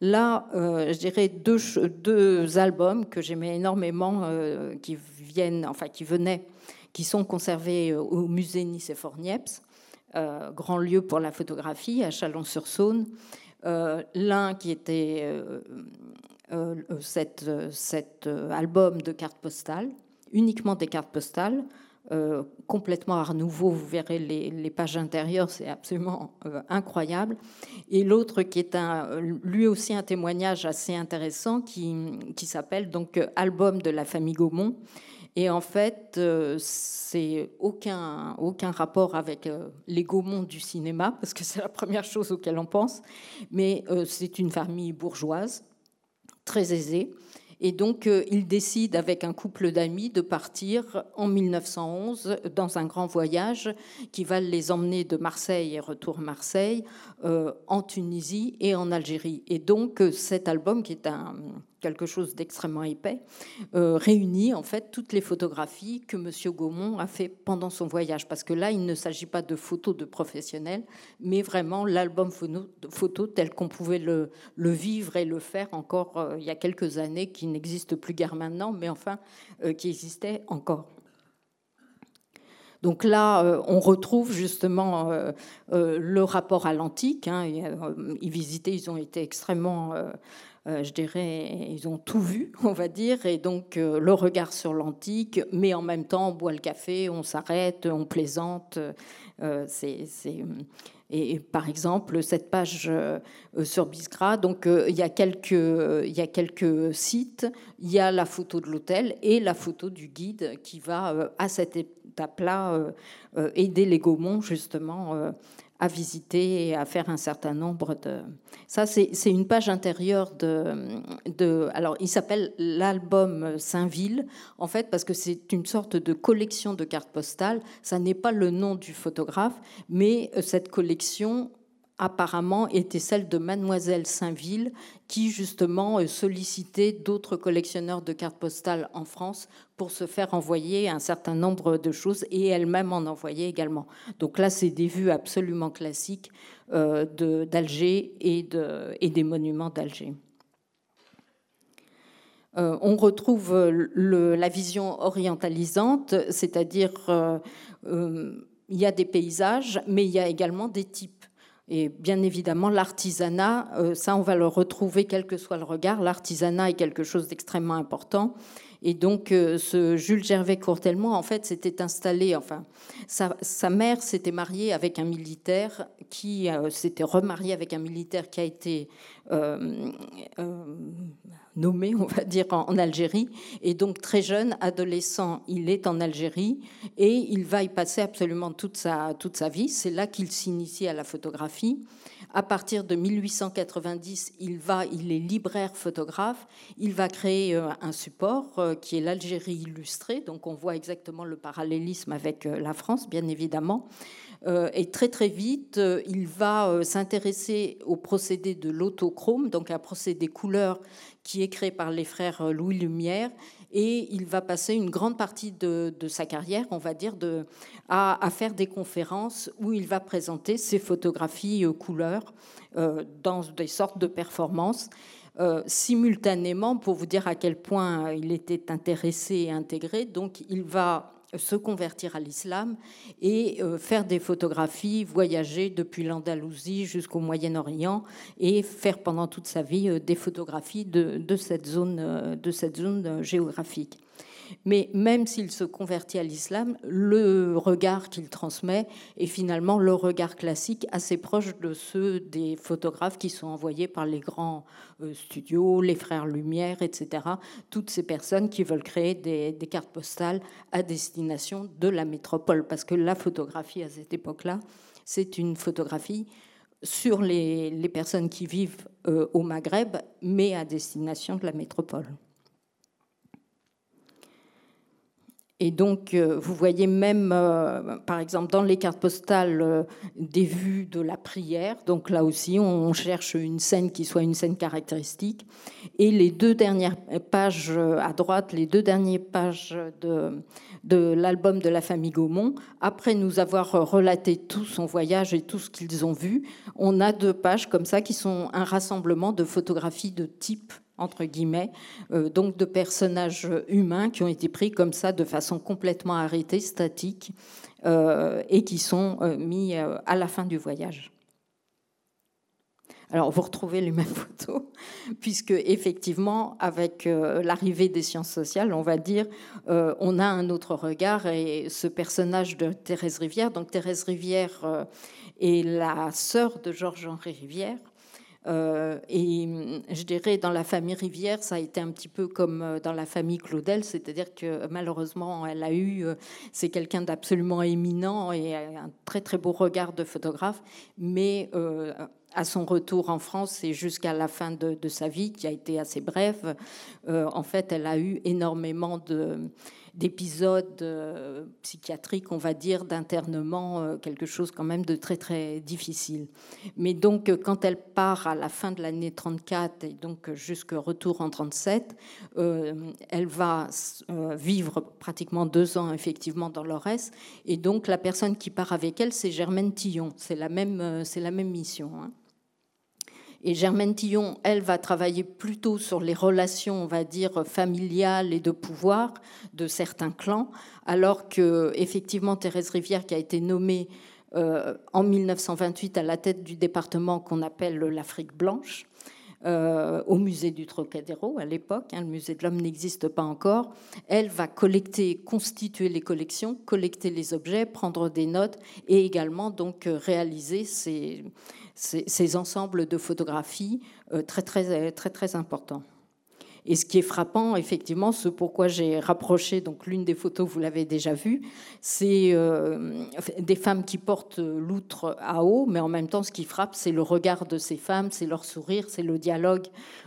[SPEAKER 3] Là, je dirais deux, albums que j'aimais énormément, qui viennent, enfin qui venaient, qui sont conservés au musée Nicephore-Niepce, grand lieu pour la photographie à Chalon-sur-Saône, euh, l'un qui était euh, euh, cet album de cartes postales, uniquement des cartes postales, euh, complètement art nouveau. Vous verrez les, pages intérieures, c'est absolument euh, incroyable. Et l'autre qui est un, lui aussi un témoignage assez intéressant qui, qui s'appelle donc Album de la famille Gaumont. Et en fait, c'est aucun, aucun rapport avec les Gaumont du cinéma, parce que c'est la première chose auquel on pense, mais c'est une famille bourgeoise, très aisée, et donc, euh, il décide avec un couple d'amis de partir en 1911 dans un grand voyage qui va les emmener de Marseille et retour Marseille, euh, en Tunisie et en Algérie. Et donc, euh, cet album, qui est un, quelque chose d'extrêmement épais, réunit en fait toutes les photographies que M. Gaumont a fait pendant son voyage. Parce que là, il ne s'agit pas de photos de professionnels, mais vraiment l'album photo, tel qu'on pouvait le, vivre et le faire encore il y a quelques années, qui n'existe plus guère maintenant, mais enfin, qui existait encore. Donc là, euh, on retrouve justement euh, euh, le rapport à l'antique. Hein, ils visitaient, ils ont été extrêmement, je dirais, ils ont tout vu, [LAUGHS] on va dire, et donc le regard sur l'antique, mais en même temps, on boit le café, on s'arrête, on plaisante. c'est et, par exemple, cette page sur Biskra, donc il, y a quelques, il y a quelques sites, il y a la photo de l'hôtel et la photo du guide qui va à cette à plat euh, euh, aider les Gaumont justement euh, à visiter et à faire un certain nombre de. Ça, c'est une page intérieure de. de alors, il s'appelle l'album Saint-Ville, en fait, parce que c'est une sorte de collection de cartes postales. Ça n'est pas le nom du photographe, mais cette collection apparemment était celle de Mademoiselle Saint-Ville, qui justement euh, sollicitait d'autres collectionneurs de cartes postales en France pour se faire envoyer un certain nombre de choses et elle-même en envoyait également. Donc là, c'est des vues absolument classiques euh, d'Alger et, de, et des monuments d'Alger. Euh, on retrouve la vision orientalisante, c'est-à-dire il y a des paysages, mais il y a également des types. Et bien évidemment, l'artisanat, euh, ça on va le retrouver quel que soit le regard. L'artisanat est quelque chose d'extrêmement important. Et donc, euh, ce Jules Gervais Courtelmo, en fait, s'était installé, enfin, sa, mère s'était mariée avec un militaire qui euh, s'était remarié avec un militaire qui a été nommé, on va dire, en, Algérie. Et donc, très jeune, adolescent, il est en Algérie et il va y passer absolument toute sa, toute sa vie. C'est là qu'il s'initie à la photographie. À partir de 1890, il va, il est libraire photographe. Il va créer euh, un support euh, qui est l'Algérie illustrée. Donc, on voit exactement le parallélisme avec euh, la France, bien évidemment. Et très très vite, il va s'intéresser au procédé de l'autochrome, donc un procédé couleur qui est créé par les frères Louis Lumière. Et il va passer une grande partie de, sa carrière, on va dire, à, faire des conférences où il va présenter ses photographies euh, couleurs euh, dans des sortes de performances. simultanément, pour vous dire à quel point il était intéressé et intégré, donc il va se convertir à l'islam et euh, faire des photographies, voyager depuis l'Andalousie jusqu'au Moyen-Orient et faire pendant toute sa vie euh, des photographies de, cette zone, euh, de cette zone géographique. Mais même s'il se convertit à l'islam, le regard qu'il transmet est finalement le regard classique assez proche de ceux des photographes qui sont envoyés par les grands euh, studios, les frères Lumière, etc. Toutes ces personnes qui veulent créer des, cartes postales à destination de la métropole. Parce que la photographie à cette époque-là, c'est une photographie sur les, les personnes qui vivent euh, au Maghreb, mais à destination de la métropole. Et donc, euh, vous voyez même, euh, par exemple, dans les cartes postales, euh, des vues de la prière. Donc là aussi, on cherche une scène qui soit une scène caractéristique. Et les deux dernières pages à droite, les deux dernières pages de, de l'album de la famille Gaumont, après nous avoir relaté tout son voyage et tout ce qu'ils ont vu, on a deux pages comme ça qui sont un rassemblement de photographies de type entre guillemets, euh, donc de personnages humains qui ont été pris comme ça de façon complètement arrêtée, statique, euh, et qui sont euh, mis à la fin du voyage. Alors, vous retrouvez les mêmes [LAUGHS] photos, puisque effectivement, avec l'arrivée des sciences sociales, on va dire, on a un autre regard. Et ce personnage de Thérèse Rivière, donc Thérèse Rivière est la sœur de Georges-Henri Rivière. Et je dirais, dans la famille Rivière, ça a été un petit peu comme dans la famille Claudel, c'est-à-dire que malheureusement, elle a eu, c'est quelqu'un d'absolument éminent et un très très beau regard de photographe, mais à son retour en France et jusqu'à la fin de, sa vie, qui a été assez brève, euh, en fait, elle a eu énormément d'épisodes euh, psychiatriques, on va dire, d'internement, euh, quelque chose quand même de très très difficile. Mais donc quand elle part à la fin de l'année 34 et donc jusqu'au retour en 37, elle va vivre pratiquement deux ans effectivement dans l'Orès. Et donc la personne qui part avec elle, c'est Germaine Tillon. C'est la même, la même mission. Hein. Et Germaine Tillon, elle, va travailler plutôt sur les relations, on va dire, familiales et de pouvoir de certains clans, alors que, effectivement, Thérèse Rivière, qui a été nommée euh, en 1928 à la tête du département qu'on appelle l'Afrique blanche, euh, au musée du Trocadéro à l'époque, hein, le musée de l'homme n'existe pas encore, elle va collecter, constituer les collections, collecter les objets, prendre des notes et également donc euh, réaliser ces, ces, ensembles de photographies euh, très, très, très, très importants. Et ce qui est frappant, effectivement, ce pourquoi j'ai rapproché, donc l'une des photos, vous l'avez déjà vue, c'est euh, des femmes qui portent l'outre à eau, mais en même temps, ce qui frappe, c'est le regard de ces femmes, c'est leur sourire, c'est le dialogue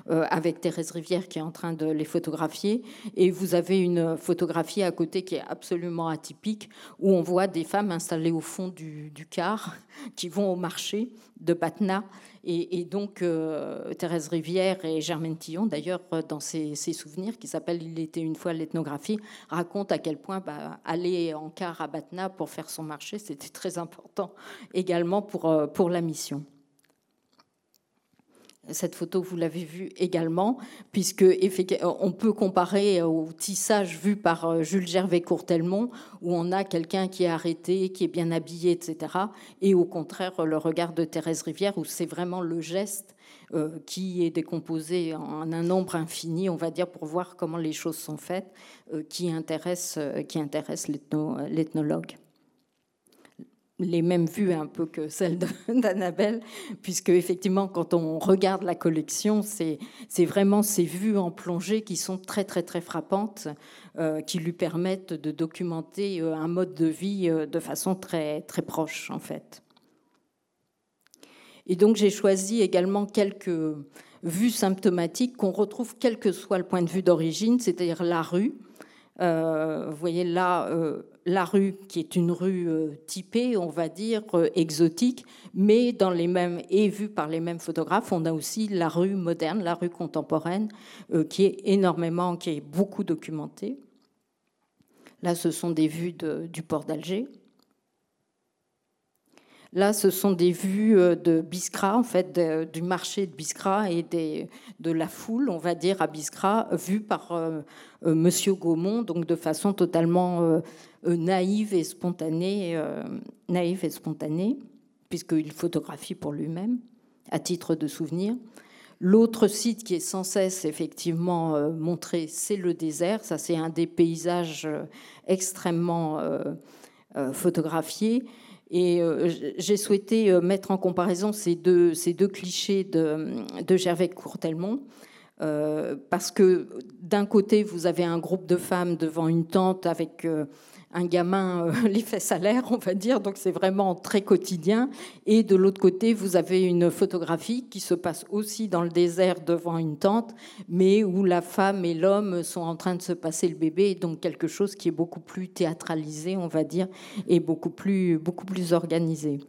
[SPEAKER 3] euh, avec Thérèse Rivière qui est en train de les photographier. Et vous avez une photographie à côté qui est absolument atypique, où on voit des femmes installées au fond du, du car qui vont au marché de Patna et, donc, euh, Thérèse Rivière et Germaine Tillon, d'ailleurs, dans ses, souvenirs, qui s'appelle Il était une fois l'ethnographie, racontent à quel point bah, aller en car à Batna pour faire son marché, c'était très important également pour, euh, pour la mission. Cette photo, vous l'avez vue également, puisque on peut comparer au tissage vu par euh, Jules Gervais Courtelmont, où on a quelqu'un qui est arrêté, qui est bien habillé, etc. Et au contraire, le regard de Thérèse Rivière, où c'est vraiment le geste euh, qui est décomposé en un nombre infini, on va dire, pour voir comment les choses sont faites, euh, qui intéresse, qui intéresse l'ethnologue les mêmes vues un peu que celles [LAUGHS] d'Annabelle, puisque effectivement, quand on regarde la collection, c'est vraiment ces vues en plongée qui sont très très très frappantes, euh, qui lui permettent de documenter euh, un mode de vie euh, de façon très très proche en fait. Et donc j'ai choisi également quelques vues symptomatiques qu'on retrouve quel que soit le point de vue d'origine, c'est-à-dire la rue. Vous voyez là la rue, qui est une rue euh, typée, on va dire, euh, exotique, mais dans les mêmes, et vue par les mêmes photographes, on a aussi la rue moderne, la rue contemporaine, euh, qui est énormément, qui est beaucoup documentée. Là, ce sont des vues du port d'Alger. Là, ce sont des vues de Biskra, en fait, du marché de Biskra et de la foule, on va dire, à Biskra, vues par Monsieur Gaumont, donc de façon totalement euh, naïve et spontanée, euh, naïve et spontanée, puisqu'il photographie pour lui-même, à titre de souvenir. L'autre site qui est sans cesse effectivement euh, montré, c'est le désert. Ça, c'est un des paysages extrêmement photographiés. Et j'ai souhaité mettre en comparaison ces deux, clichés de, de Gervais Courtelmont. parce que d'un côté, vous avez un groupe de femmes devant une tente avec un gamin euh, [LAUGHS] les fesses à l'air, on va dire, donc c'est vraiment très quotidien. Et de l'autre côté, vous avez une photographie qui se passe aussi dans le désert devant une tente, mais où la femme et l'homme sont en train de se passer le bébé, donc quelque chose qui est beaucoup plus théâtralisé, on va dire, et beaucoup plus, beaucoup plus organisé.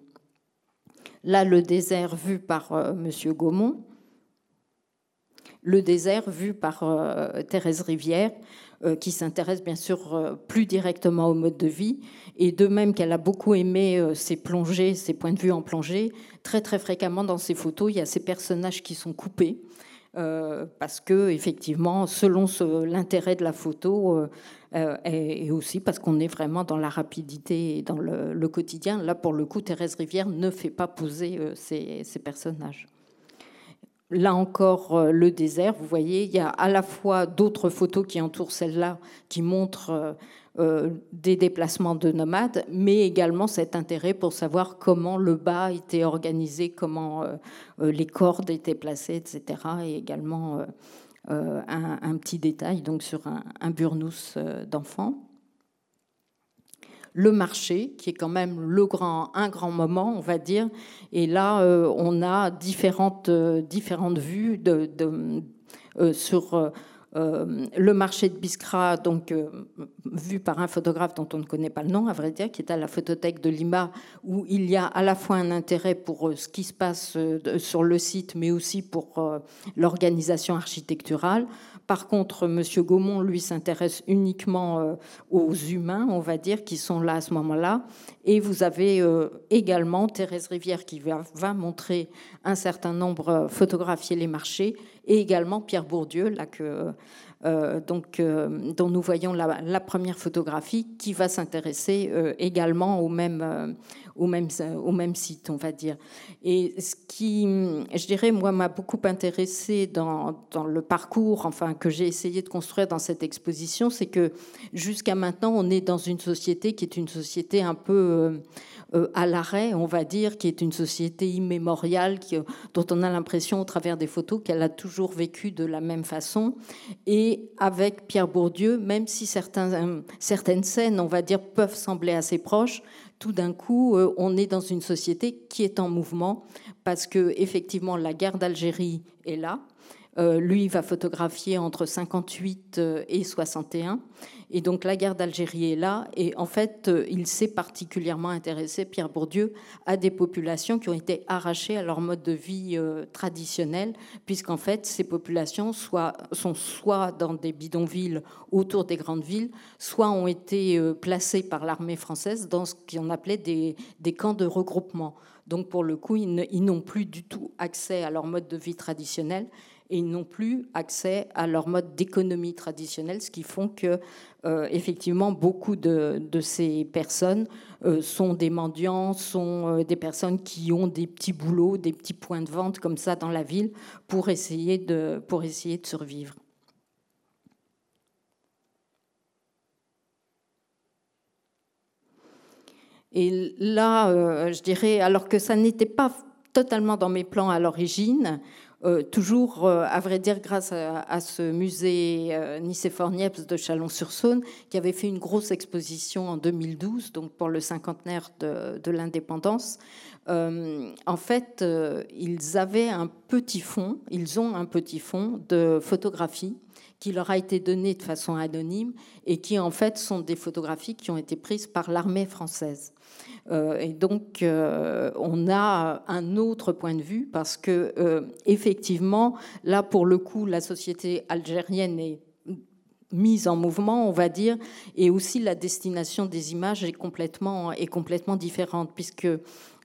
[SPEAKER 3] Là, le désert vu par M. Euh, Monsieur Gaumont, le désert vu par euh, Thérèse Rivière, qui s'intéresse bien sûr euh, plus directement au mode de vie. Et de même qu'elle a beaucoup aimé ses plongées, ses points de vue en plongée, très très fréquemment dans ses photos, il y a ces personnages qui sont coupés. parce que effectivement, selon l'intérêt de la photo, et, aussi parce qu'on est vraiment dans la rapidité et dans le, quotidien. Là, pour le coup, Thérèse Rivière ne fait pas poser ces, ces personnages. Là encore le désert. Vous voyez, il y a à la fois d'autres photos qui entourent celle-là, qui montrent des déplacements de nomades, mais également cet intérêt pour savoir comment le bas était organisé, comment les cordes étaient placées, etc. Et également un, petit détail donc sur un, un burnous d'enfant le marché, qui est quand même un grand moment, on va dire. Et là, euh, on a différentes, euh, différentes vues euh, sur le marché de Biskra, donc vu par un photographe dont on ne connaît pas le nom, à vrai dire, qui est à la photothèque de Lima, où il y a à la fois un intérêt pour ce qui se passe sur le site, mais aussi pour l'organisation architecturale. Par contre, M. Gaumont, lui, s'intéresse uniquement euh, aux humains, on va dire, qui sont là à ce moment-là. Et vous avez euh, également Thérèse Rivière qui va, montrer un certain nombre, euh, photographier les marchés, et également Pierre Bourdieu, là que donc, euh, dont nous voyons la, première photographie, qui va s'intéresser euh, également au même, au, même, site, on va dire. Et ce qui, je dirais, moi, m'a beaucoup intéressé dans, dans, le parcours, enfin, que j'ai essayé de construire dans cette exposition, c'est que jusqu'à maintenant, on est dans une société qui est une société un peu euh, à l'arrêt, on va dire, qui est une société immémoriale, euh, dont on a l'impression au travers des photos qu'elle a toujours vécu de la même façon. Et avec Pierre Bourdieu, même si euh, certaines scènes, on va dire, peuvent sembler assez proches, tout d'un coup, on est dans une société qui est en mouvement parce que effectivement, la guerre d'Algérie est là. Lui va photographier entre 58 et 61. Et donc la guerre d'Algérie est là. Et en fait, euh, il s'est particulièrement intéressé, Pierre Bourdieu, à des populations qui ont été arrachées à leur mode de vie euh, traditionnel, puisqu'en fait, ces populations sont soit dans des bidonvilles autour des grandes villes, soit ont été euh, placées par l'armée française dans ce qu'on appelait des camps de regroupement. Donc pour le coup, ils n'ont plus du tout accès à leur mode de vie traditionnel et ils n'ont plus accès à leur mode d'économie traditionnelle, ce qui font que euh, effectivement beaucoup de, ces personnes euh, sont des mendiants, sont euh, des personnes qui ont des petits boulots, des petits points de vente comme ça dans la ville pour essayer de, pour essayer de survivre. Et là, je dirais, alors que ça n'était pas totalement dans mes plans à l'origine, euh, toujours, euh, à vrai dire, grâce à, ce musée euh, Nicéphore Niepce de Chalon-sur-Saône, qui avait fait une grosse exposition en 2012, donc pour le cinquantenaire de, l'indépendance. en fait, ils avaient un petit fond, ils ont un petit fond de photographie qui leur a été donné de façon anonyme et qui en fait sont des photographies qui ont été prises par l'armée française. Euh, et donc, euh, on a un autre point de vue parce que, euh, effectivement, là, pour le coup, la société algérienne est mise en mouvement, on va dire, et aussi la destination des images est complètement, est complètement différente, puisque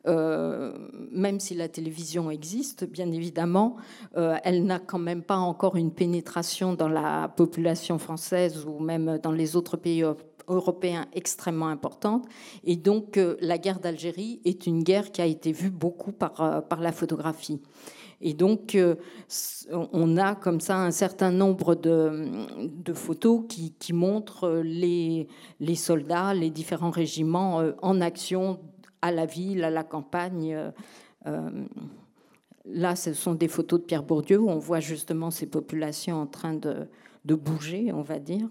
[SPEAKER 3] même si la télévision existe, bien évidemment, elle n'a quand même pas encore une pénétration dans la population française ou même dans les autres pays européen extrêmement importante. Et donc, euh, la guerre d'Algérie est une guerre qui a été vue beaucoup par, euh, la photographie. Et donc, euh, on a comme ça un certain nombre de, photos qui, montrent les soldats, les différents régiments en action à la ville, à la campagne. Là, ce sont des photos de Pierre Bourdieu où on voit justement ces populations en train de, bouger, on va dire.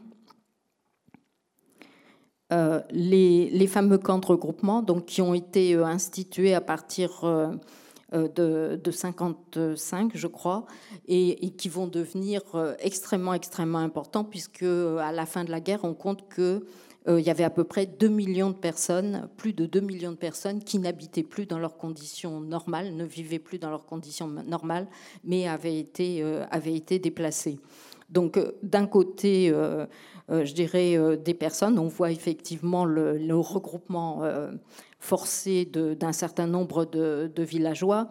[SPEAKER 3] Euh, les, fameux camps de regroupement, donc, qui ont été euh, institués à partir euh, de, de 55, je crois, et, qui vont devenir extrêmement, extrêmement importants, puisque à la fin de la guerre, on compte que il y avait à peu près 2 millions de personnes, plus de 2 millions de personnes qui n'habitaient plus dans leurs conditions normales, ne vivaient plus dans leurs conditions normales, mais avaient été, avaient été déplacées. Donc d'un côté, euh, je dirais, euh, des personnes. On voit effectivement le, regroupement euh, forcé d'un certain nombre de, villageois.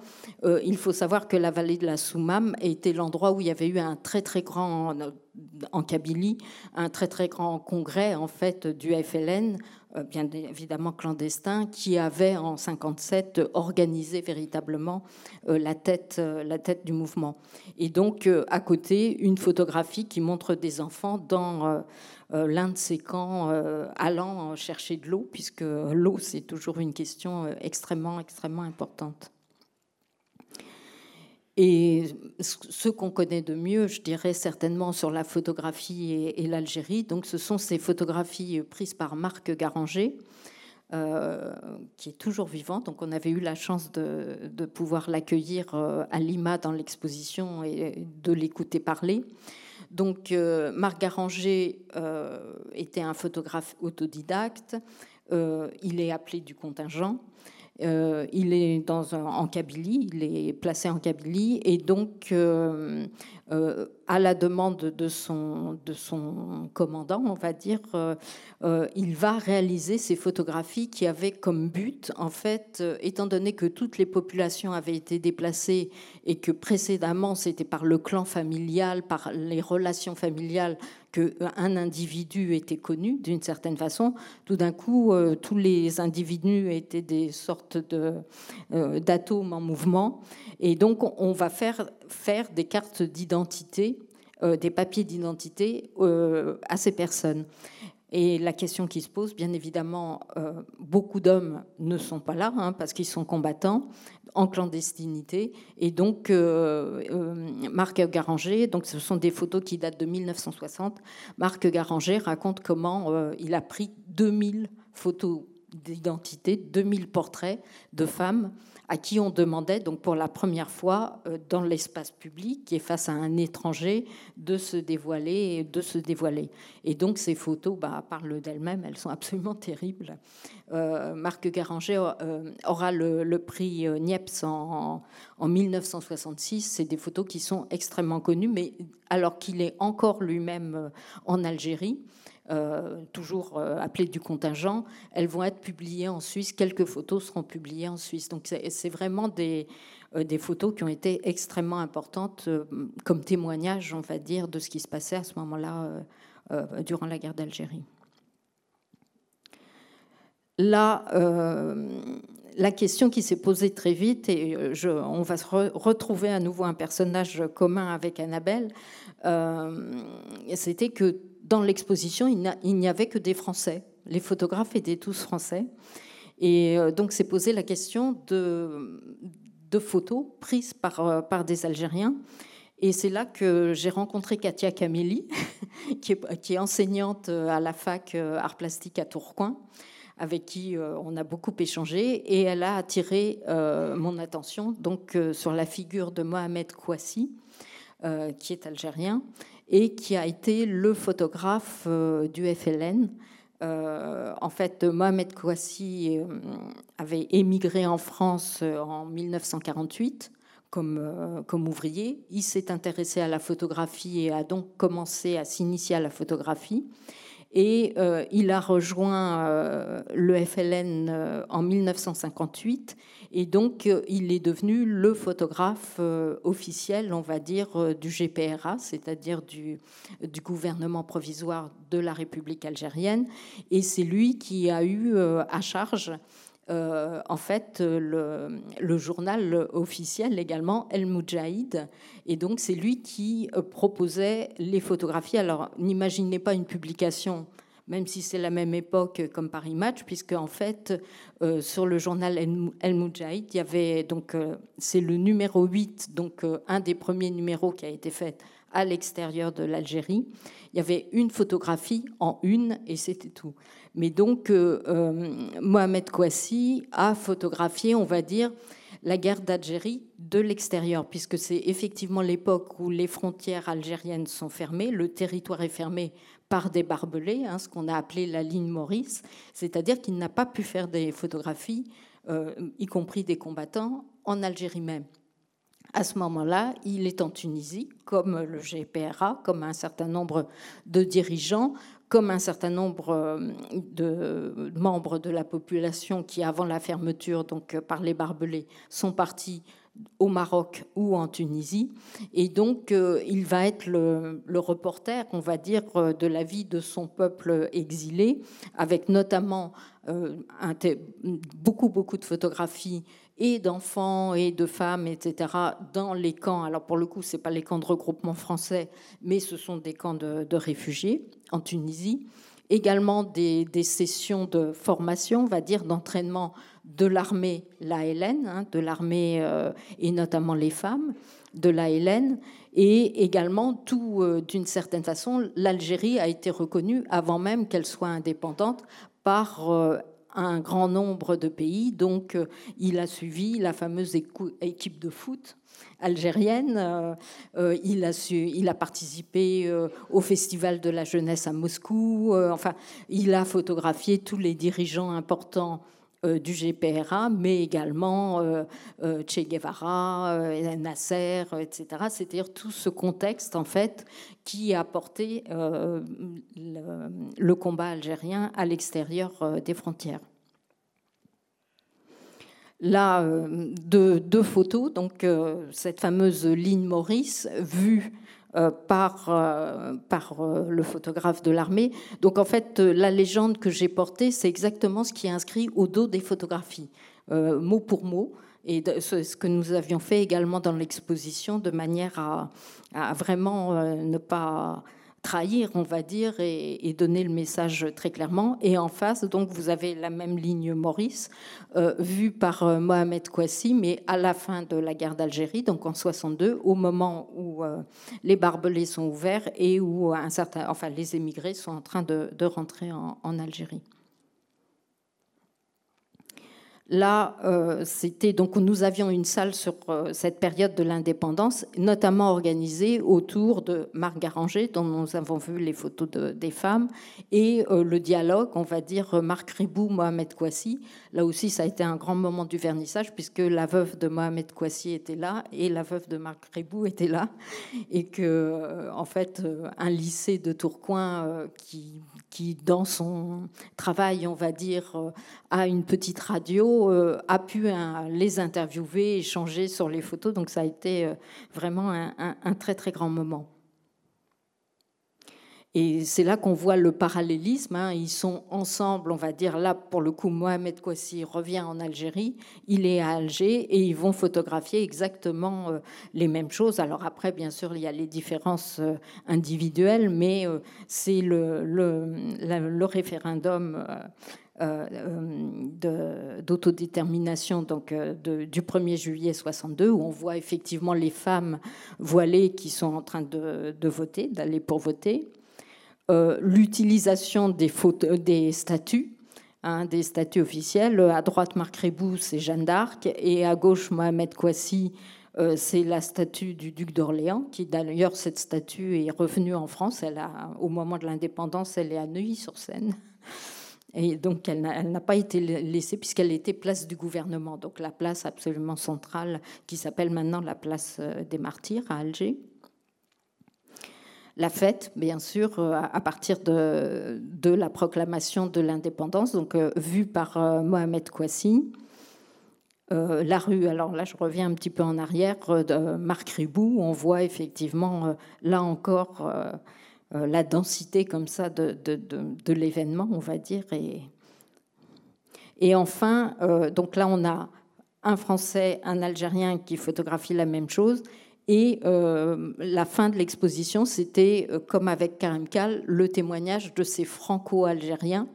[SPEAKER 3] il faut savoir que la vallée de la Soumam était l'endroit où il y avait eu un très très grand en Kabylie, un très très grand congrès en fait du FLN, euh, bien évidemment clandestin, qui avait en 57 organisé véritablement euh, la tête, euh, la tête du mouvement. Et donc à côté une photographie qui montre des enfants dans l'un de ces camps allant chercher de l'eau, puisque l'eau c'est toujours une question extrêmement extrêmement importante. Et ce qu'on connaît de mieux, je dirais certainement sur la photographie et, l'Algérie, donc ce sont ces photographies prises par Marc Garanger, euh, qui est toujours vivant. Donc on avait eu la chance de, pouvoir l'accueillir euh, à Lima dans l'exposition et de l'écouter parler. Donc euh, Marc Garanger était un photographe autodidacte. il est appelé du contingent. Euh, il est dans en Kabylie, il est placé en Kabylie, et donc euh, euh, à la demande de son, de son commandant, on va dire, il va réaliser ces photographies qui avaient comme but, en fait, étant donné que toutes les populations avaient été déplacées et que précédemment c'était par le clan familial, par les relations familiales qu'un individu était connu d'une certaine façon, tout d'un coup, euh, tous les individus étaient des sortes euh, d'atomes en mouvement. Et donc, on va faire, faire des cartes d'identité, euh, des papiers d'identité à ces personnes. Et la question qui se pose, bien évidemment, beaucoup d'hommes ne sont pas là hein, parce qu'ils sont combattants en clandestinité. Et donc, euh, euh, Marc Garanger, donc ce sont des photos qui datent de 1960, Marc Garanger raconte comment euh, il a pris 2000 photos d'identité, 2000 portraits de femmes à qui on demandait, donc pour la première fois euh, dans l'espace public et face à un étranger, de se dévoiler et de se dévoiler. Et donc ces photos bah, parlent d'elles-mêmes, elles sont absolument terribles. Euh, Marc Garanger euh, aura le, prix Niepce en, en 1966. C'est des photos qui sont extrêmement connues, mais alors qu'il est encore lui-même en Algérie. Euh, toujours euh, appelées du contingent, elles vont être publiées en Suisse. Quelques photos seront publiées en Suisse. Donc c'est vraiment des, euh, des photos qui ont été extrêmement importantes comme témoignage, on va dire, de ce qui se passait à ce moment-là durant la guerre d'Algérie. Là, la question qui s'est posée très vite, et on va retrouver à nouveau un personnage commun avec Annabelle, c'était que dans l'exposition, il n'y avait que des Français. Les photographes étaient tous français. Et euh, donc, s'est posé la question de, photos prises par, euh, par des Algériens. Et c'est là que j'ai rencontré Katia Caméli, [LAUGHS] qui, est, enseignante à la fac euh, art plastique à Tourcoing, avec qui on a beaucoup échangé. Et elle a attiré mon attention donc, sur la figure de Mohamed Kouassi, qui est algérien et qui a été le photographe euh, du FLN. Euh, en fait, Mohamed Kouassi euh, avait émigré en France en 1948 comme, comme ouvrier. Il s'est intéressé à la photographie et a donc commencé à s'initier à la photographie. Et il a rejoint le FLN en 1958 et donc, euh, il est devenu le photographe euh, officiel, on va dire, euh, du GPRA, c'est-à-dire du, du, gouvernement provisoire de la République algérienne. Et c'est lui qui a eu à charge, en fait, le, le, journal officiel également, El Moudjahid. Et donc, c'est lui qui proposait les photographies. Alors, n'imaginez pas une publication même si c'est la même époque comme Paris Match, puisque en fait, euh, sur le journal El Moudjahid, il y avait donc, euh, c'est le numéro 8, donc euh, un des premiers numéros qui a été fait à l'extérieur de l'Algérie. Il y avait une photographie en une et c'était tout. Mais donc, Mohamed Kouassi a photographié, on va dire, la guerre d'Algérie de l'extérieur, puisque c'est effectivement l'époque où les frontières algériennes sont fermées, le territoire est fermé par des barbelés, hein, ce qu'on a appelé la ligne Maurice, c'est-à-dire qu'il n'a pas pu faire des photographies, euh, y compris des combattants, en Algérie même. À ce moment-là, il est en Tunisie, comme le GPRA, comme un certain nombre de dirigeants, comme un certain nombre euh, de membres de la population qui, avant la fermeture, donc euh, par les barbelés, sont partis au Maroc ou en Tunisie. Et donc, euh, il va être le, reporter, on va dire, de la vie de son peuple exilé, avec notamment beaucoup, beaucoup de photographies et d'enfants et de femmes, etc., dans les camps. Alors, pour le coup, ce pas les camps de regroupement français, mais ce sont des camps de, réfugiés en Tunisie. Également des, des sessions de formation, on va dire, d'entraînement de l'armée, la hein, de l'armée euh, et notamment les femmes de la Hélène, et également tout, euh, d'une certaine façon, l'Algérie a été reconnue avant même qu'elle soit indépendante par euh, un grand nombre de pays. Donc, il a suivi la fameuse équipe de foot algérienne. il, a il a participé au Festival de la jeunesse à Moscou. enfin, il a photographié tous les dirigeants importants euh, du GPRA, mais également euh, euh, Che Guevara, Nasser, etc. C'est-à-dire tout ce contexte, en fait, qui a porté le, combat algérien à l'extérieur des frontières. Là, deux, photos, donc cette fameuse ligne Maurice vue euh, par, euh, par euh, le photographe de l'armée. Donc en fait, la légende que j'ai portée, c'est exactement ce qui est inscrit au dos des photographies, mot pour mot. Et ce que nous avions fait également dans l'exposition, de manière à vraiment ne pas trahir, on va dire, et, donner le message très clairement. Et en face, donc, vous avez la même ligne Maurice, euh, vue par euh, Mohamed Kouassi, mais à la fin de la guerre d'Algérie, donc en 62, au moment où euh, les barbelés sont ouverts et où un certain, enfin, les émigrés sont en train de, rentrer en Algérie. Là, euh, c'était donc nous avions une salle sur euh, cette période de l'indépendance, notamment organisée autour de Marc Garanger, dont nous avons vu les photos des femmes, et euh, le dialogue, on va dire Marc Ribou, Mohamed Kouassi. Là aussi, ça a été un grand moment du vernissage, puisque la veuve de Mohamed Kouassi était là et la veuve de Marc Ribou était là, et que, en fait, un lycée de Tourcoing qui, qui, dans son travail, on va dire, a une petite radio euh, a pu hein, les interviewer, échanger sur les photos. Donc ça a été euh, vraiment un, très très grand moment. Et c'est là qu'on voit le parallélisme. Hein. Ils sont ensemble, on va dire, là, pour le coup, Mohamed Kouassi revient en Algérie, il est à Alger et ils vont photographier exactement euh, les mêmes choses. Alors après, bien sûr, il y a les différences individuelles, mais c'est le, référendum euh, euh, d'autodétermination donc euh, du 1er juillet 62 où on voit effectivement les femmes voilées qui sont en train de, voter, d'aller pour voter. L'utilisation des, statuts, hein, des statuts officiels. À droite, Marc Rébou, c'est Jeanne d'Arc, et à gauche, Mohamed Kouassi, c'est la statue du duc d'Orléans, qui d'ailleurs, cette statue est revenue en France. Elle a, au moment de l'indépendance, elle est à Neuilly-sur-Seine. Et donc, elle n'a pas été laissée puisqu'elle était place du gouvernement, donc la place absolument centrale qui s'appelle maintenant la place euh, des martyrs à Alger. La fête, bien sûr, euh, à partir de, la proclamation de l'indépendance, donc euh, vue par Mohamed Kouassi. la rue, alors là je reviens un petit peu en arrière, de Marc Ribou, on voit effectivement, là encore, euh, la densité comme ça de, l'événement, on va dire. Et, enfin, euh, donc là, on a un Français, un Algérien qui photographie la même chose. Et euh, la fin de l'exposition, c'était, comme avec Karim Kal, le témoignage de ces franco-algériens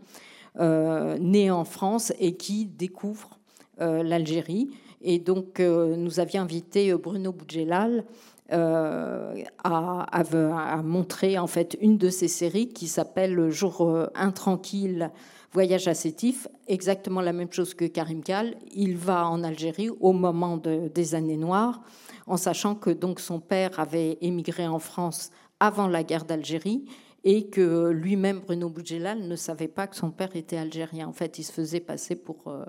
[SPEAKER 3] nés en France et qui découvrent l'Algérie. Et donc, nous avions invité Bruno Boudjelal euh, a, montré en fait une de ces séries qui s'appelle Jour euh, intranquille, voyage assétif, exactement la même chose que Karim Kal. Il va en Algérie au moment des années noires, en sachant que donc son père avait émigré en France avant la guerre d'Algérie et que lui-même, Bruno Boudjelal, ne savait pas que son père était algérien. En fait, il se faisait passer pour, euh,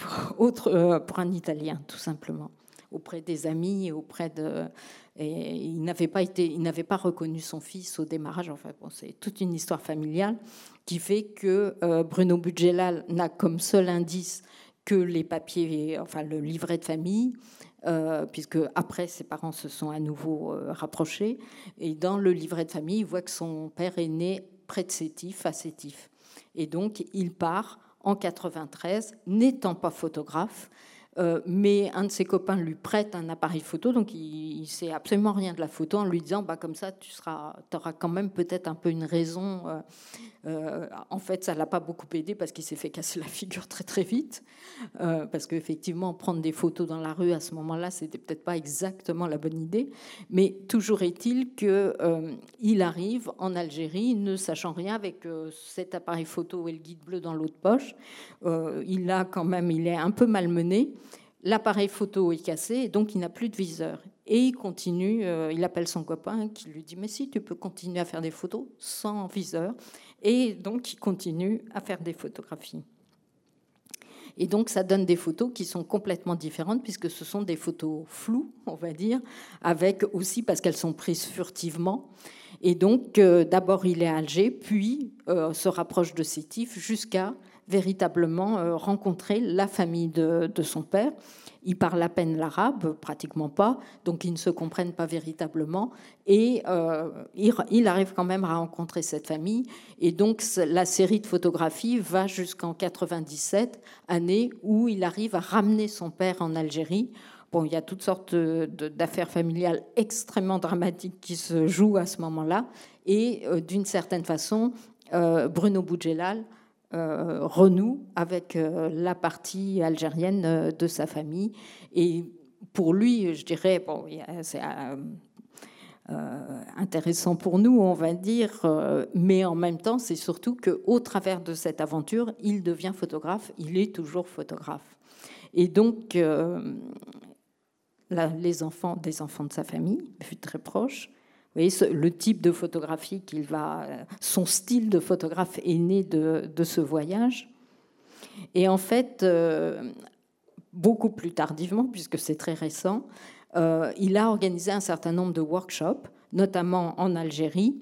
[SPEAKER 3] [LAUGHS] autre, pour un Italien, tout simplement auprès des amis, auprès de. Et il n'avait pas été, il n'avait pas reconnu son fils au démarrage. Enfin, bon, c'est toute une histoire familiale qui fait que euh, Bruno Budgelal n'a comme seul indice que les papiers, enfin le livret de famille. Puisque après ses parents se sont à nouveau rapprochés. Et dans le livret de famille, il voit que son père est né près de Sétif, à Sétif. Et donc, il part en 93, n'étant pas photographe, euh, mais un de ses copains lui prête un appareil photo, donc il, ne sait absolument rien de la photo, en lui disant bah, comme ça, tu auras quand même peut-être un peu une raison. Euh, euh, en fait, ça l'a pas beaucoup aidé parce qu'il s'est fait casser la figure très très vite, parce qu'effectivement, prendre des photos dans la rue à ce moment-là, c'était peut-être pas exactement la bonne idée. Mais toujours est-il que il arrive en Algérie, ne sachant rien, avec cet appareil photo et le guide bleu dans l'autre poche. il a quand même, il est un peu malmené l'appareil photo est cassé donc il n'a plus de viseur. Et il continue, euh, il appelle son copain qui lui dit Mais si, tu peux continuer à faire des photos sans viseur. Et donc il continue à faire des photographies. Et donc ça donne des photos qui sont complètement différentes puisque ce sont des photos floues, on va dire, avec aussi parce qu'elles sont prises furtivement. Et donc euh, d'abord il est à Alger, puis euh, se rapproche de Sétif jusqu'à véritablement euh, rencontrer la famille de, son père. Ils parlent à peine l'arabe, pratiquement pas, donc ils ne se comprennent pas véritablement. Et euh, il, arrive quand même à rencontrer cette famille. Et donc la série de photographies va jusqu'en 97, année où il arrive à ramener son père en Algérie. Bon, il y a toutes sortes d'affaires familiales extrêmement dramatiques qui se jouent à ce moment-là. Et euh, d'une certaine façon, Bruno Boudjelal renoue avec euh, la partie algérienne euh, de sa famille. Et pour lui, je dirais, bon, c'est intéressant pour nous, on va dire, mais en même temps, c'est surtout qu'au travers de cette aventure, il devient photographe, il est toujours photographe. Et donc, les enfants, des enfants de sa famille, fut très proches, voyez, le type de photographie qu'il va, son style de photographe est né de, ce voyage. Et en fait, euh, beaucoup plus tardivement, puisque c'est très récent, euh, il a organisé un certain nombre de workshops, notamment en Algérie,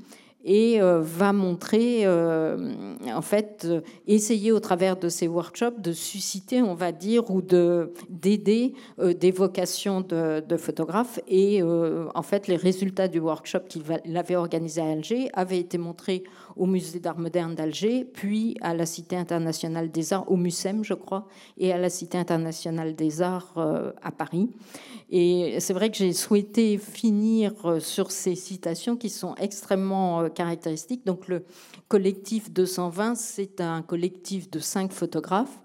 [SPEAKER 3] et euh, va montrer, euh, en fait, euh, essayer au travers de ces workshops de susciter, on va dire, ou de d'aider des vocations de, de photographes. Et en fait, les résultats du workshop qu'il avait organisé à Alger avaient été montrés au Musée d'art moderne d'Alger, puis à la Cité internationale des arts, au MUSEM, je crois, et à la Cité internationale des arts à Paris. Et c'est vrai que j'ai souhaité finir sur ces citations qui sont extrêmement caractéristiques. Donc le collectif 220, c'est un collectif de cinq photographes.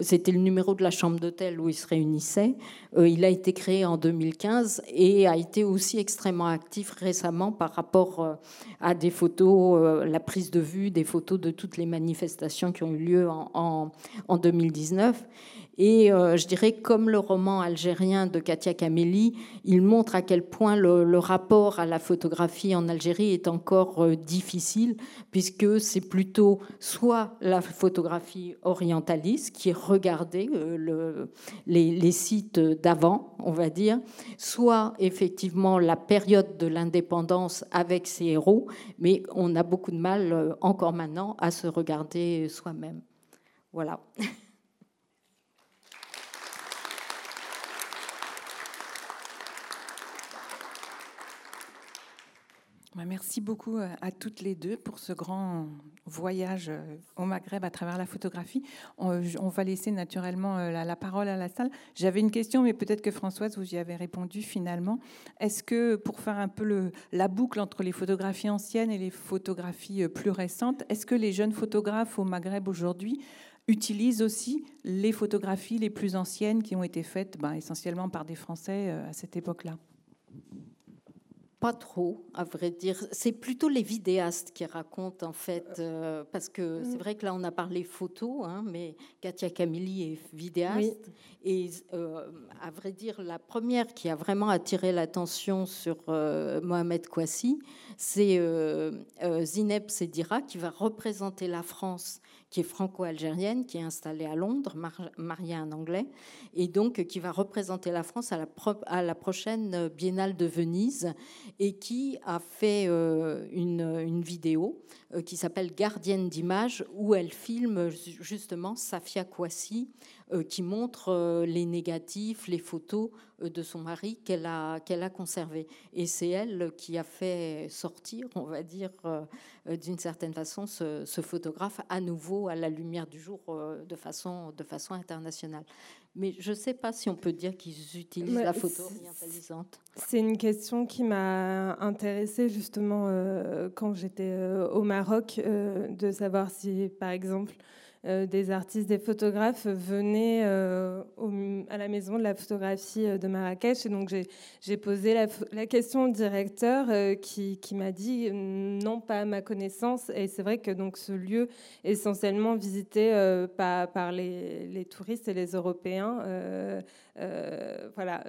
[SPEAKER 3] C'était le numéro de la chambre d'hôtel où ils se réunissaient. Euh, il a été créé en 2015 et a été aussi extrêmement actif récemment par rapport euh, à des photos, euh, la prise de vue des photos de toutes les manifestations qui ont eu lieu en, en 2019. Et euh, je dirais, comme le roman algérien de Katia Kameli, il montre à quel point le, rapport à la photographie en Algérie est encore euh, difficile, puisque c'est plutôt soit la photographie orientaliste qui est regardée, euh, les, sites d'avant, on va dire, soit effectivement la période de l'indépendance avec ses héros, mais on a beaucoup de mal encore maintenant à se regarder soi-même. Voilà. [LAUGHS]
[SPEAKER 1] merci beaucoup euh, à toutes les deux pour ce grand voyage euh, au Maghreb à travers la photographie. On, euh, va laisser naturellement la, parole à la salle. J'avais une question, mais peut-être que Françoise, vous y avez répondu finalement. Est-ce que pour faire un peu la boucle entre les photographies anciennes et les photographies plus récentes, est-ce que les jeunes photographes au Maghreb aujourd'hui utilisent aussi les photographies les plus anciennes qui ont été faites ben, essentiellement par des Français à cette époque-là?
[SPEAKER 3] Pas trop, à vrai dire. C'est plutôt les vidéastes qui racontent, en fait, euh, parce que c'est mm. vrai que là, on a parlé photo, hein, mais Katia Camilli est vidéaste. Et euh, à vrai dire, la première qui a vraiment attiré l'attention sur euh, Mohamed Kouassi, c'est Zineb Sedira, qui va représenter la France qui est franco-algérienne, qui est installée à Londres, mariée à un Anglais, et donc qui va représenter la France à la, prochaine Biennale de Venise, et qui a fait euh, une, vidéo euh, qui s'appelle Gardienne d'image, où elle filme justement Safia Kouassi qui montre les négatifs, les photos de son mari qu'elle a, qu'elle a conservées. Et c'est elle qui a fait sortir, on va dire, d'une certaine façon, ce, ce, photographe à nouveau à la lumière du jour de, façon, de façon internationale. Mais je ne sais pas si on peut dire qu'ils utilisent la photo orientalisante.
[SPEAKER 2] C'est une question qui m'a intéressée justement euh, quand j'étais euh, au Maroc, euh, de savoir si, par exemple, euh, des artistes, des photographes venaient euh, à la maison de la photographie euh, de Marrakech. Et donc j'ai posé la, question au directeur qui, m'a dit non, pas à ma connaissance. Et c'est vrai que donc ce lieu essentiellement visité par, les, touristes et les Européens. voilà.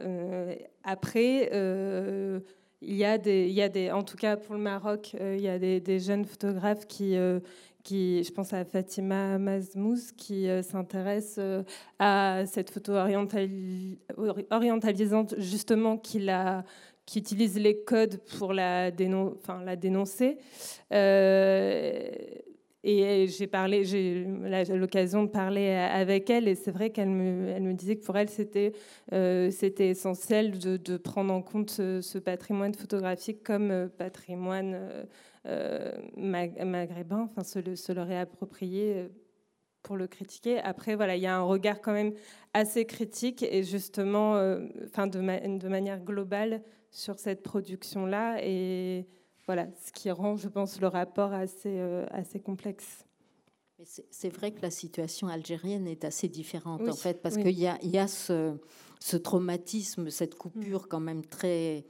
[SPEAKER 2] après. il y, a des, il y a des, en tout cas pour le Maroc, il y a des jeunes photographes qui, je pense à Fatima Mazmouz, qui euh, s'intéresse euh, à cette photo orientalisante, justement, qui, utilise les codes pour la, dénoncer. Euh, et j'ai parlé, l'occasion de parler avec elle, et c'est vrai qu'elle me, disait que pour elle, c'était essentiel de, prendre en compte ce, patrimoine photographique comme patrimoine maghrébin, enfin se le, se le réapproprier euh, pour le critiquer. Après, voilà, il y a un regard quand même assez critique et justement, euh, enfin de, de, manière globale sur cette production-là et voilà, ce qui rend, je pense, le rapport assez, assez complexe.
[SPEAKER 3] C'est vrai que la situation algérienne est assez différente en fait, parce qu'il y a, y a ce, ce, traumatisme, cette coupure mm. quand même très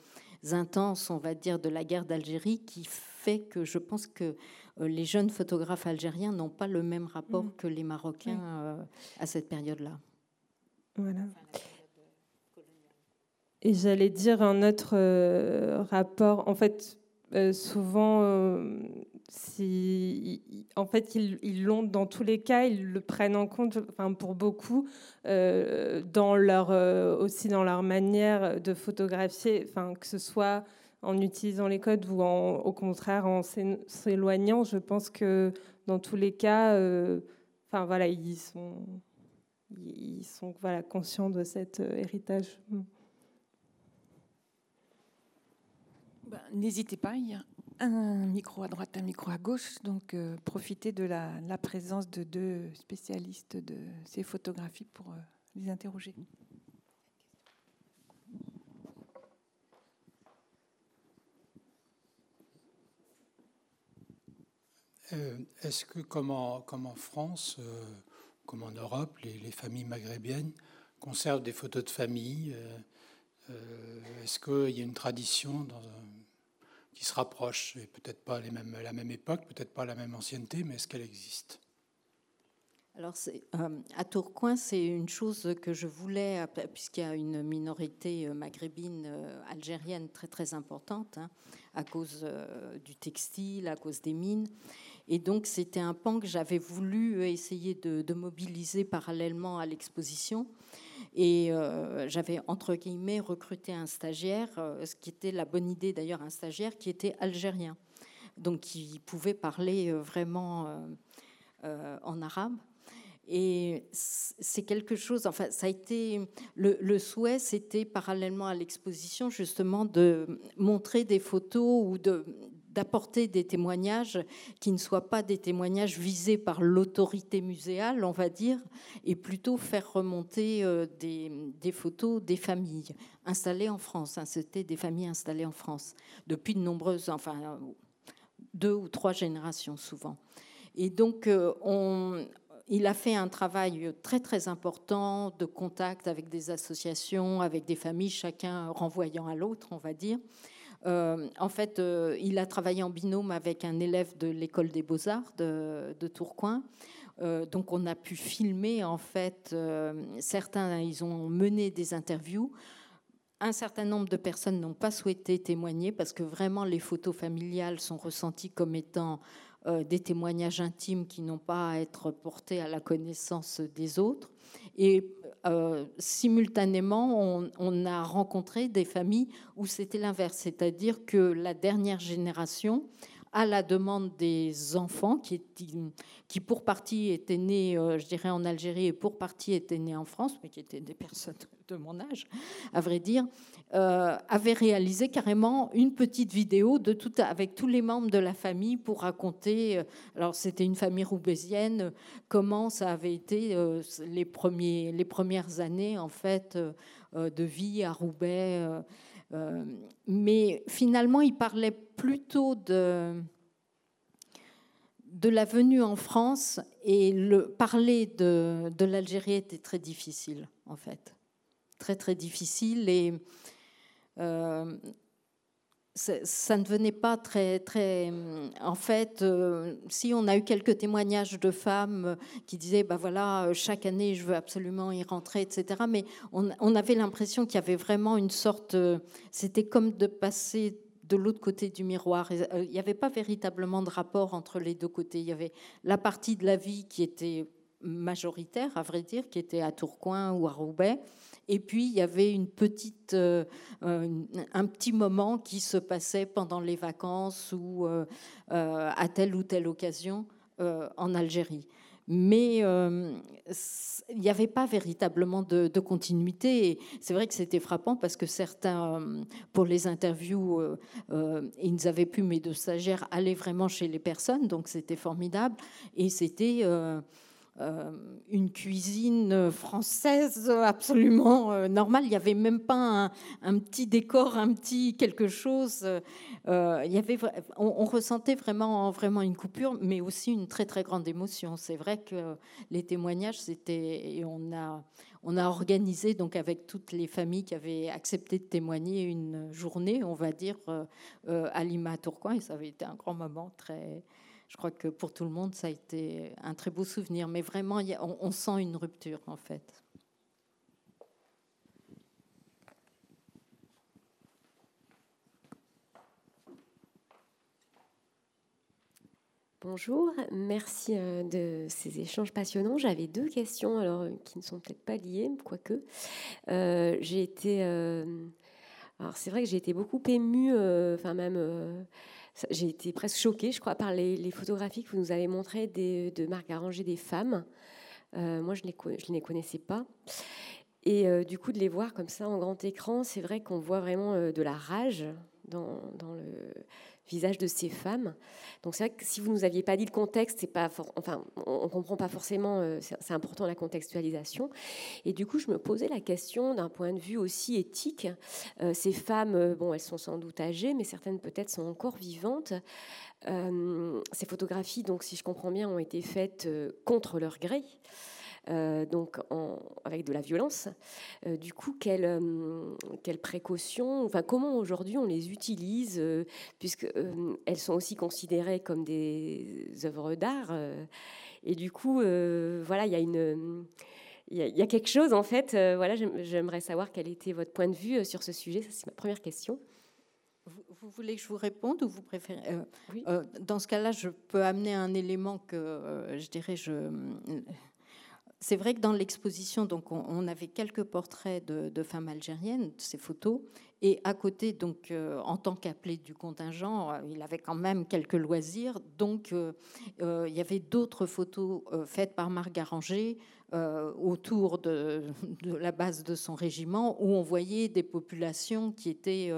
[SPEAKER 3] intense, on va dire, de la guerre d'Algérie qui fait que je pense que euh, les jeunes photographes algériens n'ont pas le même rapport mm. que les Marocains euh, à cette période-là.
[SPEAKER 2] Voilà. Et j'allais dire un autre euh, rapport. En fait, souvent, si, en fait, ils l'ont dans tous les cas, ils le prennent en compte, enfin, pour beaucoup, dans leur, aussi dans leur manière de photographier, enfin, que ce soit en utilisant les codes ou au contraire en s'éloignant. Je pense que dans tous les cas, euh, voilà, ils sont, ils sont voilà, conscients de cet euh, héritage.
[SPEAKER 1] Ben, n'hésitez pas, il y a un micro à droite, un micro à gauche, donc euh, profitez de la, présence de deux spécialistes de ces photographies pour les interroger.
[SPEAKER 4] Euh, est-ce que, comme en, France, euh, comme en Europe, les, familles maghrébiennes conservent des photos de famille euh, Est-ce qu'il y a une tradition qui se rapproche, et peut-être pas les la même époque, peut-être pas la même ancienneté, mais est-ce qu'elle existe?
[SPEAKER 3] Alors, à Tourcoing, c'est une chose que je voulais, puisqu'il y a une minorité maghrébine algérienne très très importante, hein, à cause du textile, à cause des mines. Et donc, c'était un pan que j'avais voulu essayer de, mobiliser parallèlement à l'exposition. Et euh, j'avais, entre guillemets, recruté un stagiaire, euh, ce qui était la bonne idée d'ailleurs, un stagiaire qui était algérien, donc qui pouvait parler euh, vraiment en arabe. Et c'est quelque chose, enfin, ça a été, le souhait, c'était parallèlement à l'exposition, justement, de montrer des photos ou de, d'apporter des témoignages qui ne soient pas des témoignages visés par l'autorité muséale, on va dire, et plutôt faire remonter euh, des, photos des familles installées en France. Hein. C'était des familles installées en France depuis de nombreuses, enfin deux ou trois générations souvent. Et donc, euh, il a fait un travail très très important de contact avec des associations, avec des familles, chacun renvoyant à l'autre, on va dire. Euh, en fait, euh, il a travaillé en binôme avec un élève de l'école des beaux-arts de, Tourcoing. Euh, donc, on a pu filmer, en fait, certains, ils ont mené des interviews. Un certain nombre de personnes n'ont pas souhaité témoigner parce que vraiment les photos familiales sont ressenties comme étant des témoignages intimes qui n'ont pas à être portés à la connaissance des autres. Et euh, simultanément, on, a rencontré des familles où c'était l'inverse, c'est-à-dire que la dernière génération à la demande des enfants qui, pour partie étaient nés, euh, je dirais, en Algérie et pour partie étaient nés en France, mais qui étaient des [LAUGHS] personnes de mon âge, à vrai dire, euh, avaient réalisé carrément une petite vidéo avec tous les membres de la famille pour raconter, euh, alors c'était une famille roubaisienne, comment ça avait été les, premiers, les premières années en fait de vie à Roubaix. Euh, mais finalement, il parlait plutôt de, de la venue en France et le, parler de, de l'Algérie était très difficile, en fait. Très, très difficile. Et euh, ça ne venait pas très, très. En fait, euh, si on a eu quelques témoignages de femmes qui disaient, bah voilà, chaque année, je veux absolument y rentrer, etc. Mais on, avait l'impression qu'il y avait vraiment une sorte. C'était comme de passer de l'autre côté du miroir. Euh, il n'y avait pas véritablement de rapport entre les deux côtés. Il y avait la partie de la vie qui était majoritaire, à vrai dire, qui était à Tourcoing ou à Roubaix et puis, il y avait une petite, euh, un petit moment qui se passait pendant les vacances ou euh, euh, à telle ou telle occasion en Algérie. Mais il n'y avait pas véritablement de, continuité. Et c'est vrai que c'était frappant parce que certains, pour les interviews, ils avaient pu, mais de stagiaires, aller vraiment chez les personnes. Donc c'était formidable. Et c'était euh, une cuisine française absolument euh, normale. Il n'y avait même pas un, petit décor, un petit quelque chose. Euh, il y avait, on, ressentait vraiment, vraiment une coupure, mais aussi une très très grande émotion. C'est vrai que les témoignages, c'était et on a on a organisé donc avec toutes les familles qui avaient accepté de témoigner une journée, on va dire, à Lima Tourcoing, et ça avait été un grand moment très je crois que pour tout le monde, ça a été un très beau souvenir. Mais vraiment, on, sent une rupture, en fait.
[SPEAKER 5] Bonjour, merci euh, de ces échanges passionnants. J'avais deux questions, alors qui ne sont peut-être pas liées, quoique. Euh, j'ai été, euh, alors c'est vrai que j'ai été beaucoup émue, enfin même j'ai été presque choquée, je crois, par les, photographies que vous nous avez montrées de Marc Arranger des femmes. Euh, moi, je ne les, connaissais pas. Et euh, du coup, de les voir comme ça en grand écran, c'est vrai qu'on voit vraiment euh, de la rage dans, dans le, visage de ces femmes. Donc c'est vrai que si vous nous aviez pas dit le contexte, c'est pas enfin on, comprend pas forcément. Euh, c'est important la contextualisation. Et du coup, je me posais la question d'un point de vue aussi éthique. Euh, ces femmes, euh, bon, elles sont sans doute âgées, mais certaines peut-être sont encore vivantes. ces photographies, donc si je comprends bien, ont été faites contre leur gré. Euh, donc avec de la violence. Euh, du coup, quelles euh, quelle précautions, enfin comment aujourd'hui on les utilise, puisque elles sont aussi considérées comme des œuvres d'art. et du coup, voilà, il y a une il y, a quelque chose en fait. voilà, j'aimerais savoir quel était votre point de vue sur ce sujet. c'est ma première question.
[SPEAKER 3] Vous, voulez que je vous réponde ou vous préférez Dans ce cas-là, je peux amener un élément que je dirais je c'est vrai que dans l'exposition, donc on, avait quelques portraits de, femmes algériennes, ces photos, et à côté, donc euh, en tant qu'appelé du contingent, euh, il avait quand même quelques loisirs, donc euh, il y avait d'autres photos faites par Marc autour de, [LAUGHS] de, la base de son régiment, où on voyait des populations qui étaient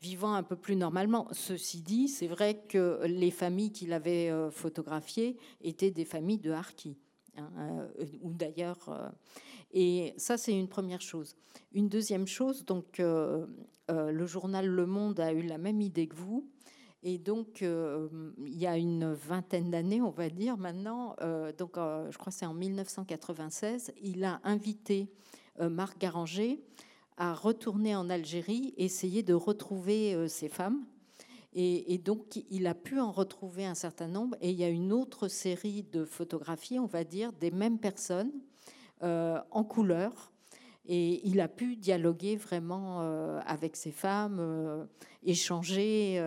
[SPEAKER 3] vivant un peu plus normalement. Ceci dit, c'est vrai que les familles qu'il avait photographiées étaient des familles de harkis. Hein, euh, ou d'ailleurs. Euh, et ça, c'est une première chose. Une deuxième chose, donc, euh, le journal Le Monde a eu la même idée que vous. Et donc, il y a une vingtaine d'années, on va dire maintenant, donc je crois que c'est en 1996, il a invité Marc Garanger à retourner en Algérie, essayer de retrouver ces femmes et, donc, il a pu en retrouver un certain nombre. Et il y a une autre série de photographies, on va dire, des mêmes personnes euh, en couleur. Et il a pu dialoguer vraiment avec ces femmes, échanger,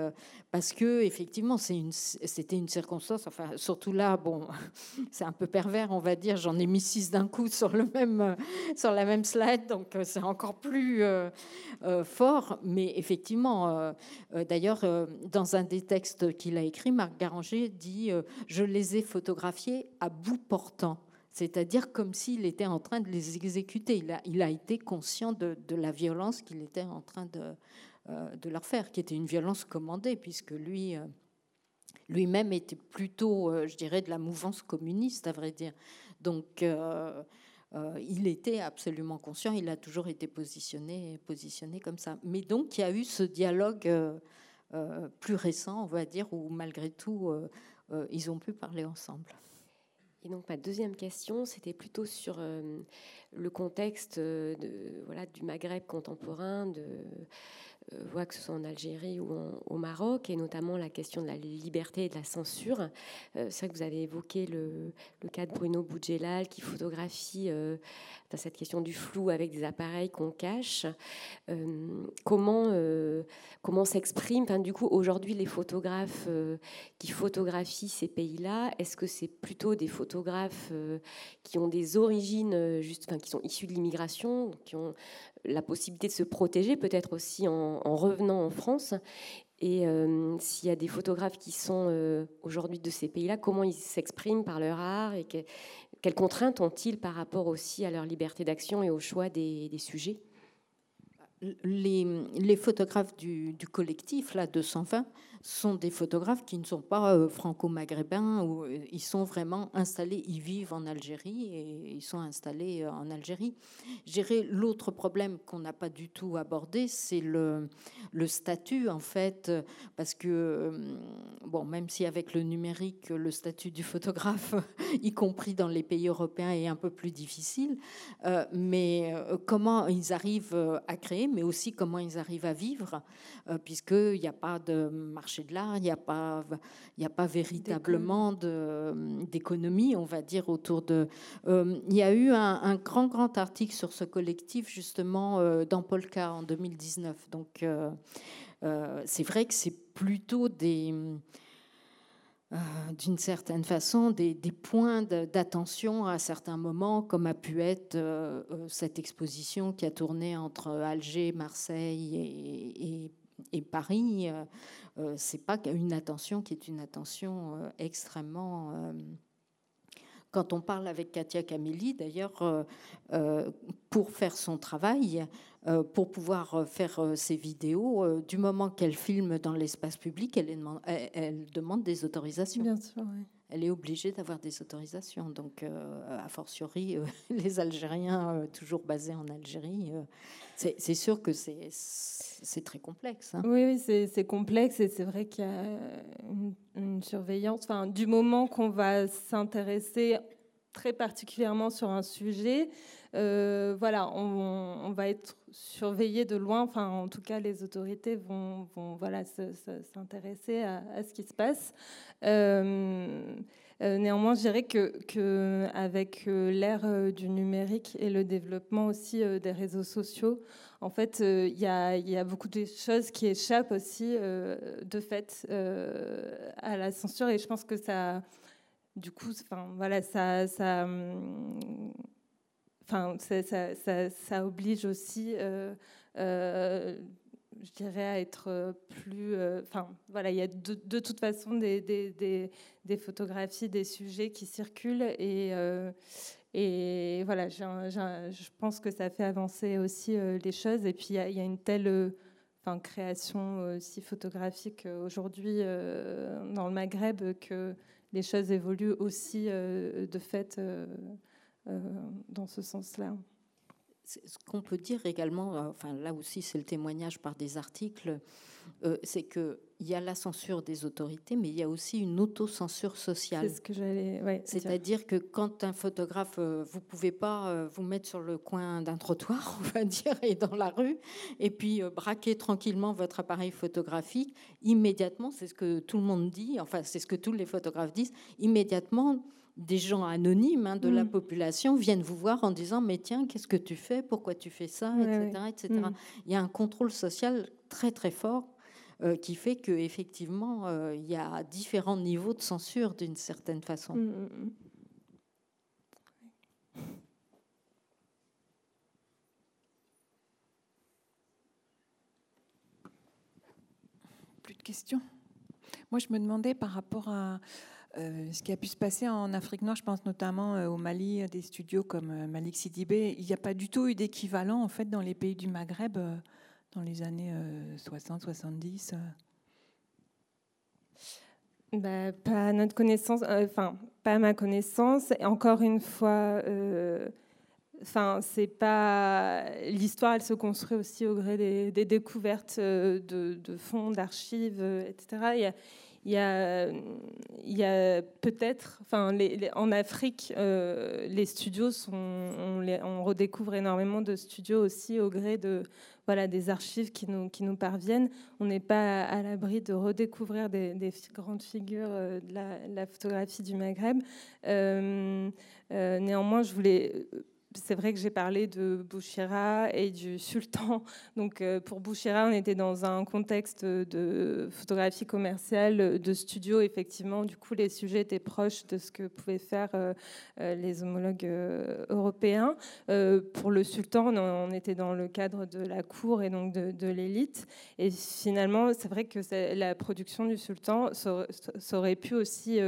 [SPEAKER 3] parce que effectivement, c'était une, circonstance. Enfin, surtout là, bon, [LAUGHS] c'est un peu pervers, on va dire. J'en ai mis six d'un coup sur le même, sur la même slide, donc c'est encore plus fort. Mais effectivement, d'ailleurs, dans un des textes qu'il a écrit, Marc Garanger dit Je les ai photographiés à bout portant c'est-à-dire comme s'il était en train de les exécuter. Il a, été conscient de, la violence qu'il était en train de, euh, de, leur faire, qui était une violence commandée, puisque lui, euh, lui-même était plutôt, euh, je dirais, de la mouvance communiste, à vrai dire. Donc, il était absolument conscient, il a toujours été positionné, positionné comme ça. Mais donc, il y a eu ce dialogue plus récent, on va dire, où malgré tout, ils ont pu parler ensemble.
[SPEAKER 5] Et donc ma deuxième question, c'était plutôt sur le contexte voilà, du Maghreb contemporain, de, euh, voit que ce soit en Algérie ou au Maroc, et notamment la question de la liberté et de la censure. Euh, c'est vrai que vous avez évoqué le, cas de Bruno Boudjelal qui photographie euh, cette question du flou avec des appareils qu'on cache. comment comment s'exprime Du coup, aujourd'hui, les photographes qui photographient ces pays-là, est-ce que c'est plutôt des photographes qui ont des origines, qui sont issus de l'immigration, qui ont la possibilité de se protéger, peut-être aussi en, revenant en France. Et euh, s'il y a des photographes qui sont euh, aujourd'hui de ces pays-là, comment ils s'expriment par leur art et quelles contraintes ont-ils par rapport aussi à leur liberté d'action et au choix des, sujets?
[SPEAKER 3] Les, photographes du collectif, là, 220, sont des photographes qui ne sont pas euh, franco-maghrébins, ou euh, ils sont vraiment installés, ils vivent en Algérie et ils sont installés euh, en Algérie. J'irai l'autre problème qu'on n'a pas du tout abordé, c'est le, le statut en fait, parce que bon, même si avec le numérique, le statut du photographe, [LAUGHS] y compris dans les pays européens, est un peu plus difficile, mais comment ils arrivent à créer, mais aussi comment ils arrivent à vivre, puisqu'il n'y a pas de marché de l'art, il n'y a pas, il n'y a pas véritablement d'économie, on va dire, autour de. Euh, il y a eu un, grand, grand article sur ce collectif, justement, euh, dans Polka en 2019. Donc, euh, c'est vrai que c'est plutôt des. d'une certaine façon, des, points d'attention à certains moments, comme a pu être cette exposition qui a tourné entre Alger, Marseille et, et, et Paris, euh, c'est pas une attention qui est une attention euh, extrêmement euh, quand on parle avec Katia Camilli, d'ailleurs, pour faire son travail, pour pouvoir faire ses vidéos, du moment qu'elle filme dans l'espace public, elle, elle, demande des autorisations.
[SPEAKER 2] Bien sûr, oui
[SPEAKER 3] elle est obligée d'avoir des autorisations. Donc, a fortiori, [LAUGHS] les Algériens toujours basés en Algérie, c'est sûr que c'est très complexe. Hein.
[SPEAKER 2] Oui, c'est complexe et c'est vrai qu'il y a une, surveillance. Du moment qu'on va s'intéresser très particulièrement sur un sujet, euh, voilà, on, va être surveillé de loin. Enfin, en tout cas, les autorités vont, voilà, s'intéresser à, ce qui se passe. Euh, euh, néanmoins, je dirais que, avec euh, l'ère euh, du numérique et le développement aussi des réseaux sociaux, en fait, il y, a beaucoup de choses qui échappent aussi de fait à la censure. Et je pense que ça, du coup, enfin voilà, ça, ça, oblige aussi je dirais, à être euh, plus. Euh, enfin, voilà, il y a de, toute façon des, photographies, des sujets qui circulent et. Euh, voilà, je pense que ça fait avancer aussi les choses. Et puis, il y, a une telle création aussi photographique aujourd'hui dans le Maghreb que les choses évoluent aussi de fait dans ce sens-là
[SPEAKER 3] ce qu'on peut dire également, euh, enfin là aussi c'est le témoignage par des articles, euh, c'est qu'il y a la censure des autorités, mais il y a aussi une autocensure sociale.
[SPEAKER 2] C'est ce que j'allais.
[SPEAKER 3] C'est-à-dire que quand un photographe, euh, vous pouvez pas vous mettre sur le coin d'un trottoir, [LAUGHS] on va dire, et dans la rue, et puis braquer tranquillement votre appareil photographique. Immédiatement, c'est ce que tout le monde dit, enfin c'est ce que tous les photographes disent. Immédiatement, des gens anonymes hein, de la mm. population viennent vous voir en disant mais tiens qu'est-ce que tu fais? Pourquoi tu fais ça? Etc, etc. Mm. il y a un contrôle social très très fort euh, qui fait que effectivement euh, il y a différents niveaux de censure d'une certaine façon mm,
[SPEAKER 1] plus de questions? Moi je me demandais par rapport à euh, ce qui a pu se passer en Afrique noire, je pense notamment euh, au Mali, des studios comme euh, Malik Sidibé, il n'y a pas du tout eu d'équivalent en fait dans les pays du Maghreb dans les années 60-70
[SPEAKER 2] bah, Pas à notre connaissance, enfin pas ma connaissance. Encore une fois, enfin c'est pas l'histoire, elle se construit aussi au gré des, découvertes de, fonds, d'archives, etc. il y a, peut-être, en Afrique, euh, les studios sont, on, redécouvre énormément de studios aussi au gré des archives qui nous, qui nous parviennent. On n'est pas à, l'abri de redécouvrir des, grandes figures euh, de la, photographie du Maghreb. Euh, néanmoins, je voulais c'est vrai que j'ai parlé de Bouchira et du [LAUGHS] sultan. Donc euh, pour Bouchira, on était dans un contexte de photographie commerciale, de studio. Effectivement, du coup, les sujets étaient proches de ce que pouvaient faire euh, euh, les homologues européens. Pour le sultan, on était dans le cadre de la cour et donc de, l'élite. Et finalement, c'est vrai que la production du sultan aurait pu aussi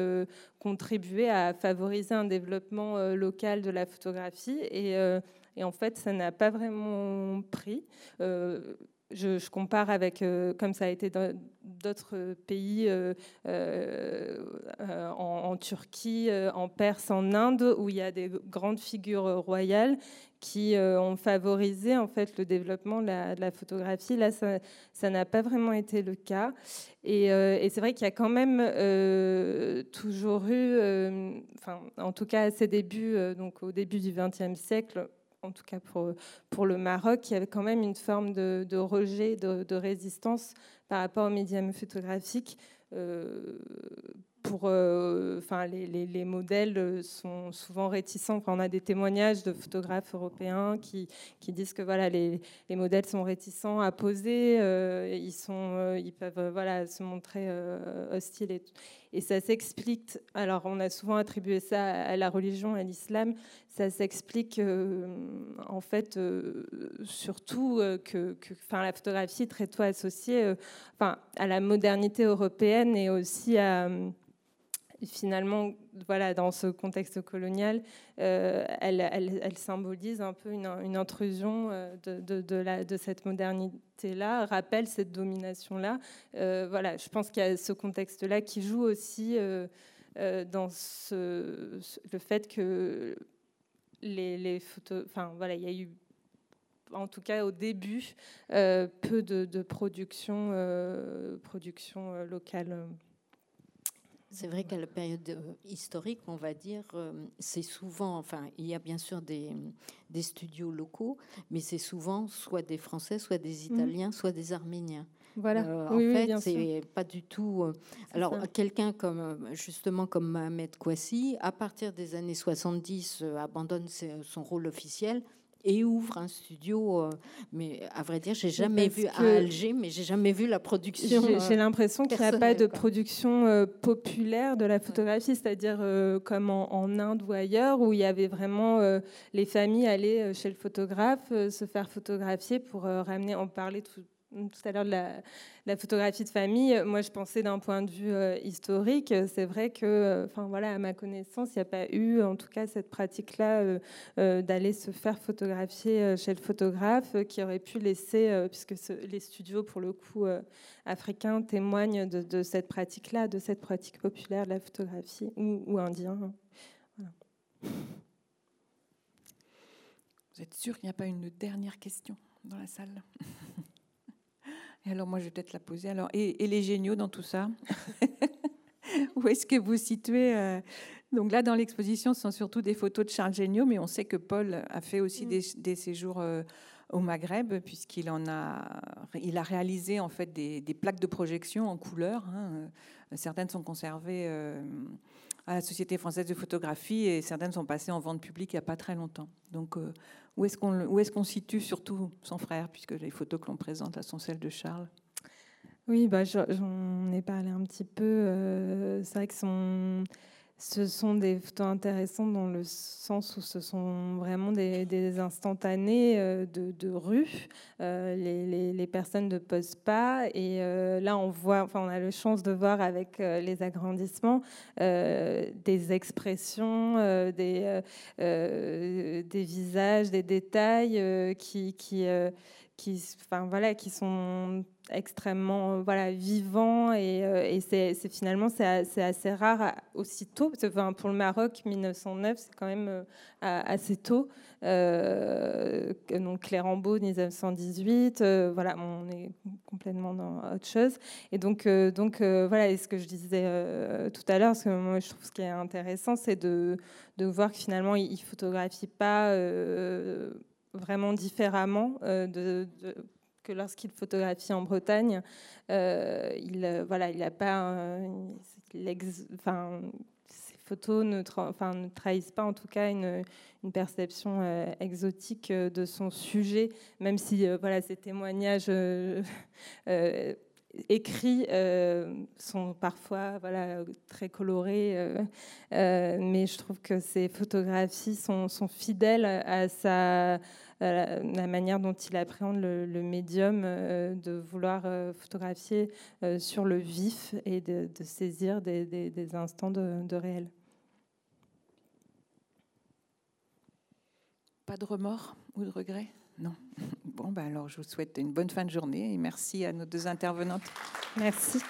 [SPEAKER 2] contribuer à favoriser un développement local de la photographie. Et, euh, et en fait, ça n'a pas vraiment pris. Euh, je, compare avec, comme ça a été dans d'autres pays, en, Turquie, en Perse, en Inde, où il y a des grandes figures royales qui ont favorisé en fait le développement de la, photographie. Là, ça n'a pas vraiment été le cas. Et, et c'est vrai qu'il y a quand même toujours eu, enfin, en tout cas à ses débuts, donc au début du XXe siècle, en tout cas pour, pour le Maroc, il y avait quand même une forme de, rejet, de, résistance par rapport aux médiums photographiques. Euh, pour, euh, enfin, les, les, modèles sont souvent réticents. on a des témoignages de photographes européens qui, qui disent que voilà, les, les, modèles sont réticents à poser, euh, ils, sont, ils peuvent voilà, se montrer hostiles. Et, et ça s'explique, alors on a souvent attribué ça à la religion, à l'islam, ça s'explique euh, en fait euh, surtout euh, que, enfin, la photographie est très tôt associée enfin, à la modernité européenne et aussi à finalement, voilà, dans ce contexte colonial, elle, elle, symbolise un peu une, intrusion de, de, de, de, cette modernité-là, rappelle cette domination-là. voilà, je pense qu'il y a ce contexte-là qui joue aussi dans le fait que les, photos. Enfin, voilà, il y a eu, en tout cas au début, euh, peu de, production, euh, production euh, locale.
[SPEAKER 3] C'est vrai qu'à la période historique, on va dire, c'est souvent, enfin, il y a bien sûr des, des studios locaux, mais c'est souvent soit des Français, soit des mmh. Italiens, soit des Arméniens.
[SPEAKER 2] Voilà.
[SPEAKER 3] Euh, en fait, c'est pas du tout. Euh, alors, quelqu'un comme euh, justement comme Mohamed Kouassi, à partir des années 70, abandonne son rôle officiel et ouvre un studio. mais à vrai dire, j'ai jamais vu à Alger, mais j'ai jamais vu la production.
[SPEAKER 2] J'ai l'impression qu'il n'y a pas de production populaire de la photographie, c'est-à-dire comme en, Inde ou ailleurs, où il y avait vraiment les familles aller chez le photographe, se faire photographier pour ramener, en parler tout, tout à l'heure de la, photographie de famille, moi je pensais d'un point de vue euh, historique, c'est vrai que, euh, enfin voilà, à ma connaissance, il n'y a pas eu, en tout cas, cette pratique-là euh, d'aller se faire photographier chez le photographe, qui aurait pu laisser, puisque les studios, pour le coup, africains témoignent de, cette pratique-là, de cette pratique populaire de la photographie, ou, ou indien.
[SPEAKER 1] Vous êtes sûr qu'il n'y a pas une dernière question dans la salle? [LAUGHS] alors moi, je vais peut-être la poser. Alors, et, les géniaux dans tout ça [LAUGHS] Où est-ce que vous situez euh, Donc là, dans l'exposition, ce sont surtout des photos de Charles Géniaux, mais on sait que Paul a fait aussi mm. des, séjours euh, au Maghreb, puisqu'il en a, il a réalisé en fait des, plaques de projection en couleur. Hein. Certaines sont conservées. Euh, à la Société française de photographie et certaines sont passées en vente publique il n'y a pas très longtemps. Donc, où est-ce qu'on situe surtout son frère, puisque les photos que l'on présente sont celles de Charles?
[SPEAKER 2] Oui, bah, j'en ai parlé un petit peu. C'est vrai que son ce sont des photos intéressantes dans le sens où ce sont vraiment des, instantanés euh, de, rue. Euh, les, personnes ne posent pas. Et euh, là, on voit, enfin, on a la chance de voir avec les agrandissements des expressions, des, des visages, des détails qui, qui, enfin, voilà, qui sont extrêmement voilà, vivants et, euh, c'est, finalement c'est, assez rare aussitôt. Enfin, pour le Maroc, 1909, c'est quand même euh, assez tôt. Euh, donc Claire Ambeau, 1918, voilà, on est complètement dans autre chose. Et donc, donc voilà, et ce que je disais tout à l'heure, parce que moi je trouve ce qui est intéressant, c'est de, voir que finalement il, ne photographie pas vraiment différemment euh, de, que lorsqu'il photographie en Bretagne. Euh, il euh, voilà, il n'a pas, ces photos ne, trahissent pas en tout cas une, perception exotique de son sujet, même si voilà, ces témoignages [LAUGHS] écrits sont parfois voilà, très colorés, mais je trouve que ces photographies sont fidèles à sa, la, manière dont il appréhende le, médium, euh, de vouloir euh, photographier euh, sur le vif et de, saisir des, instants de, réel.
[SPEAKER 1] Pas de remords ou de regrets? Non. [LAUGHS] Bon, ben alors je vous souhaite une bonne fin de journée et merci à nos deux intervenantes.
[SPEAKER 2] Merci.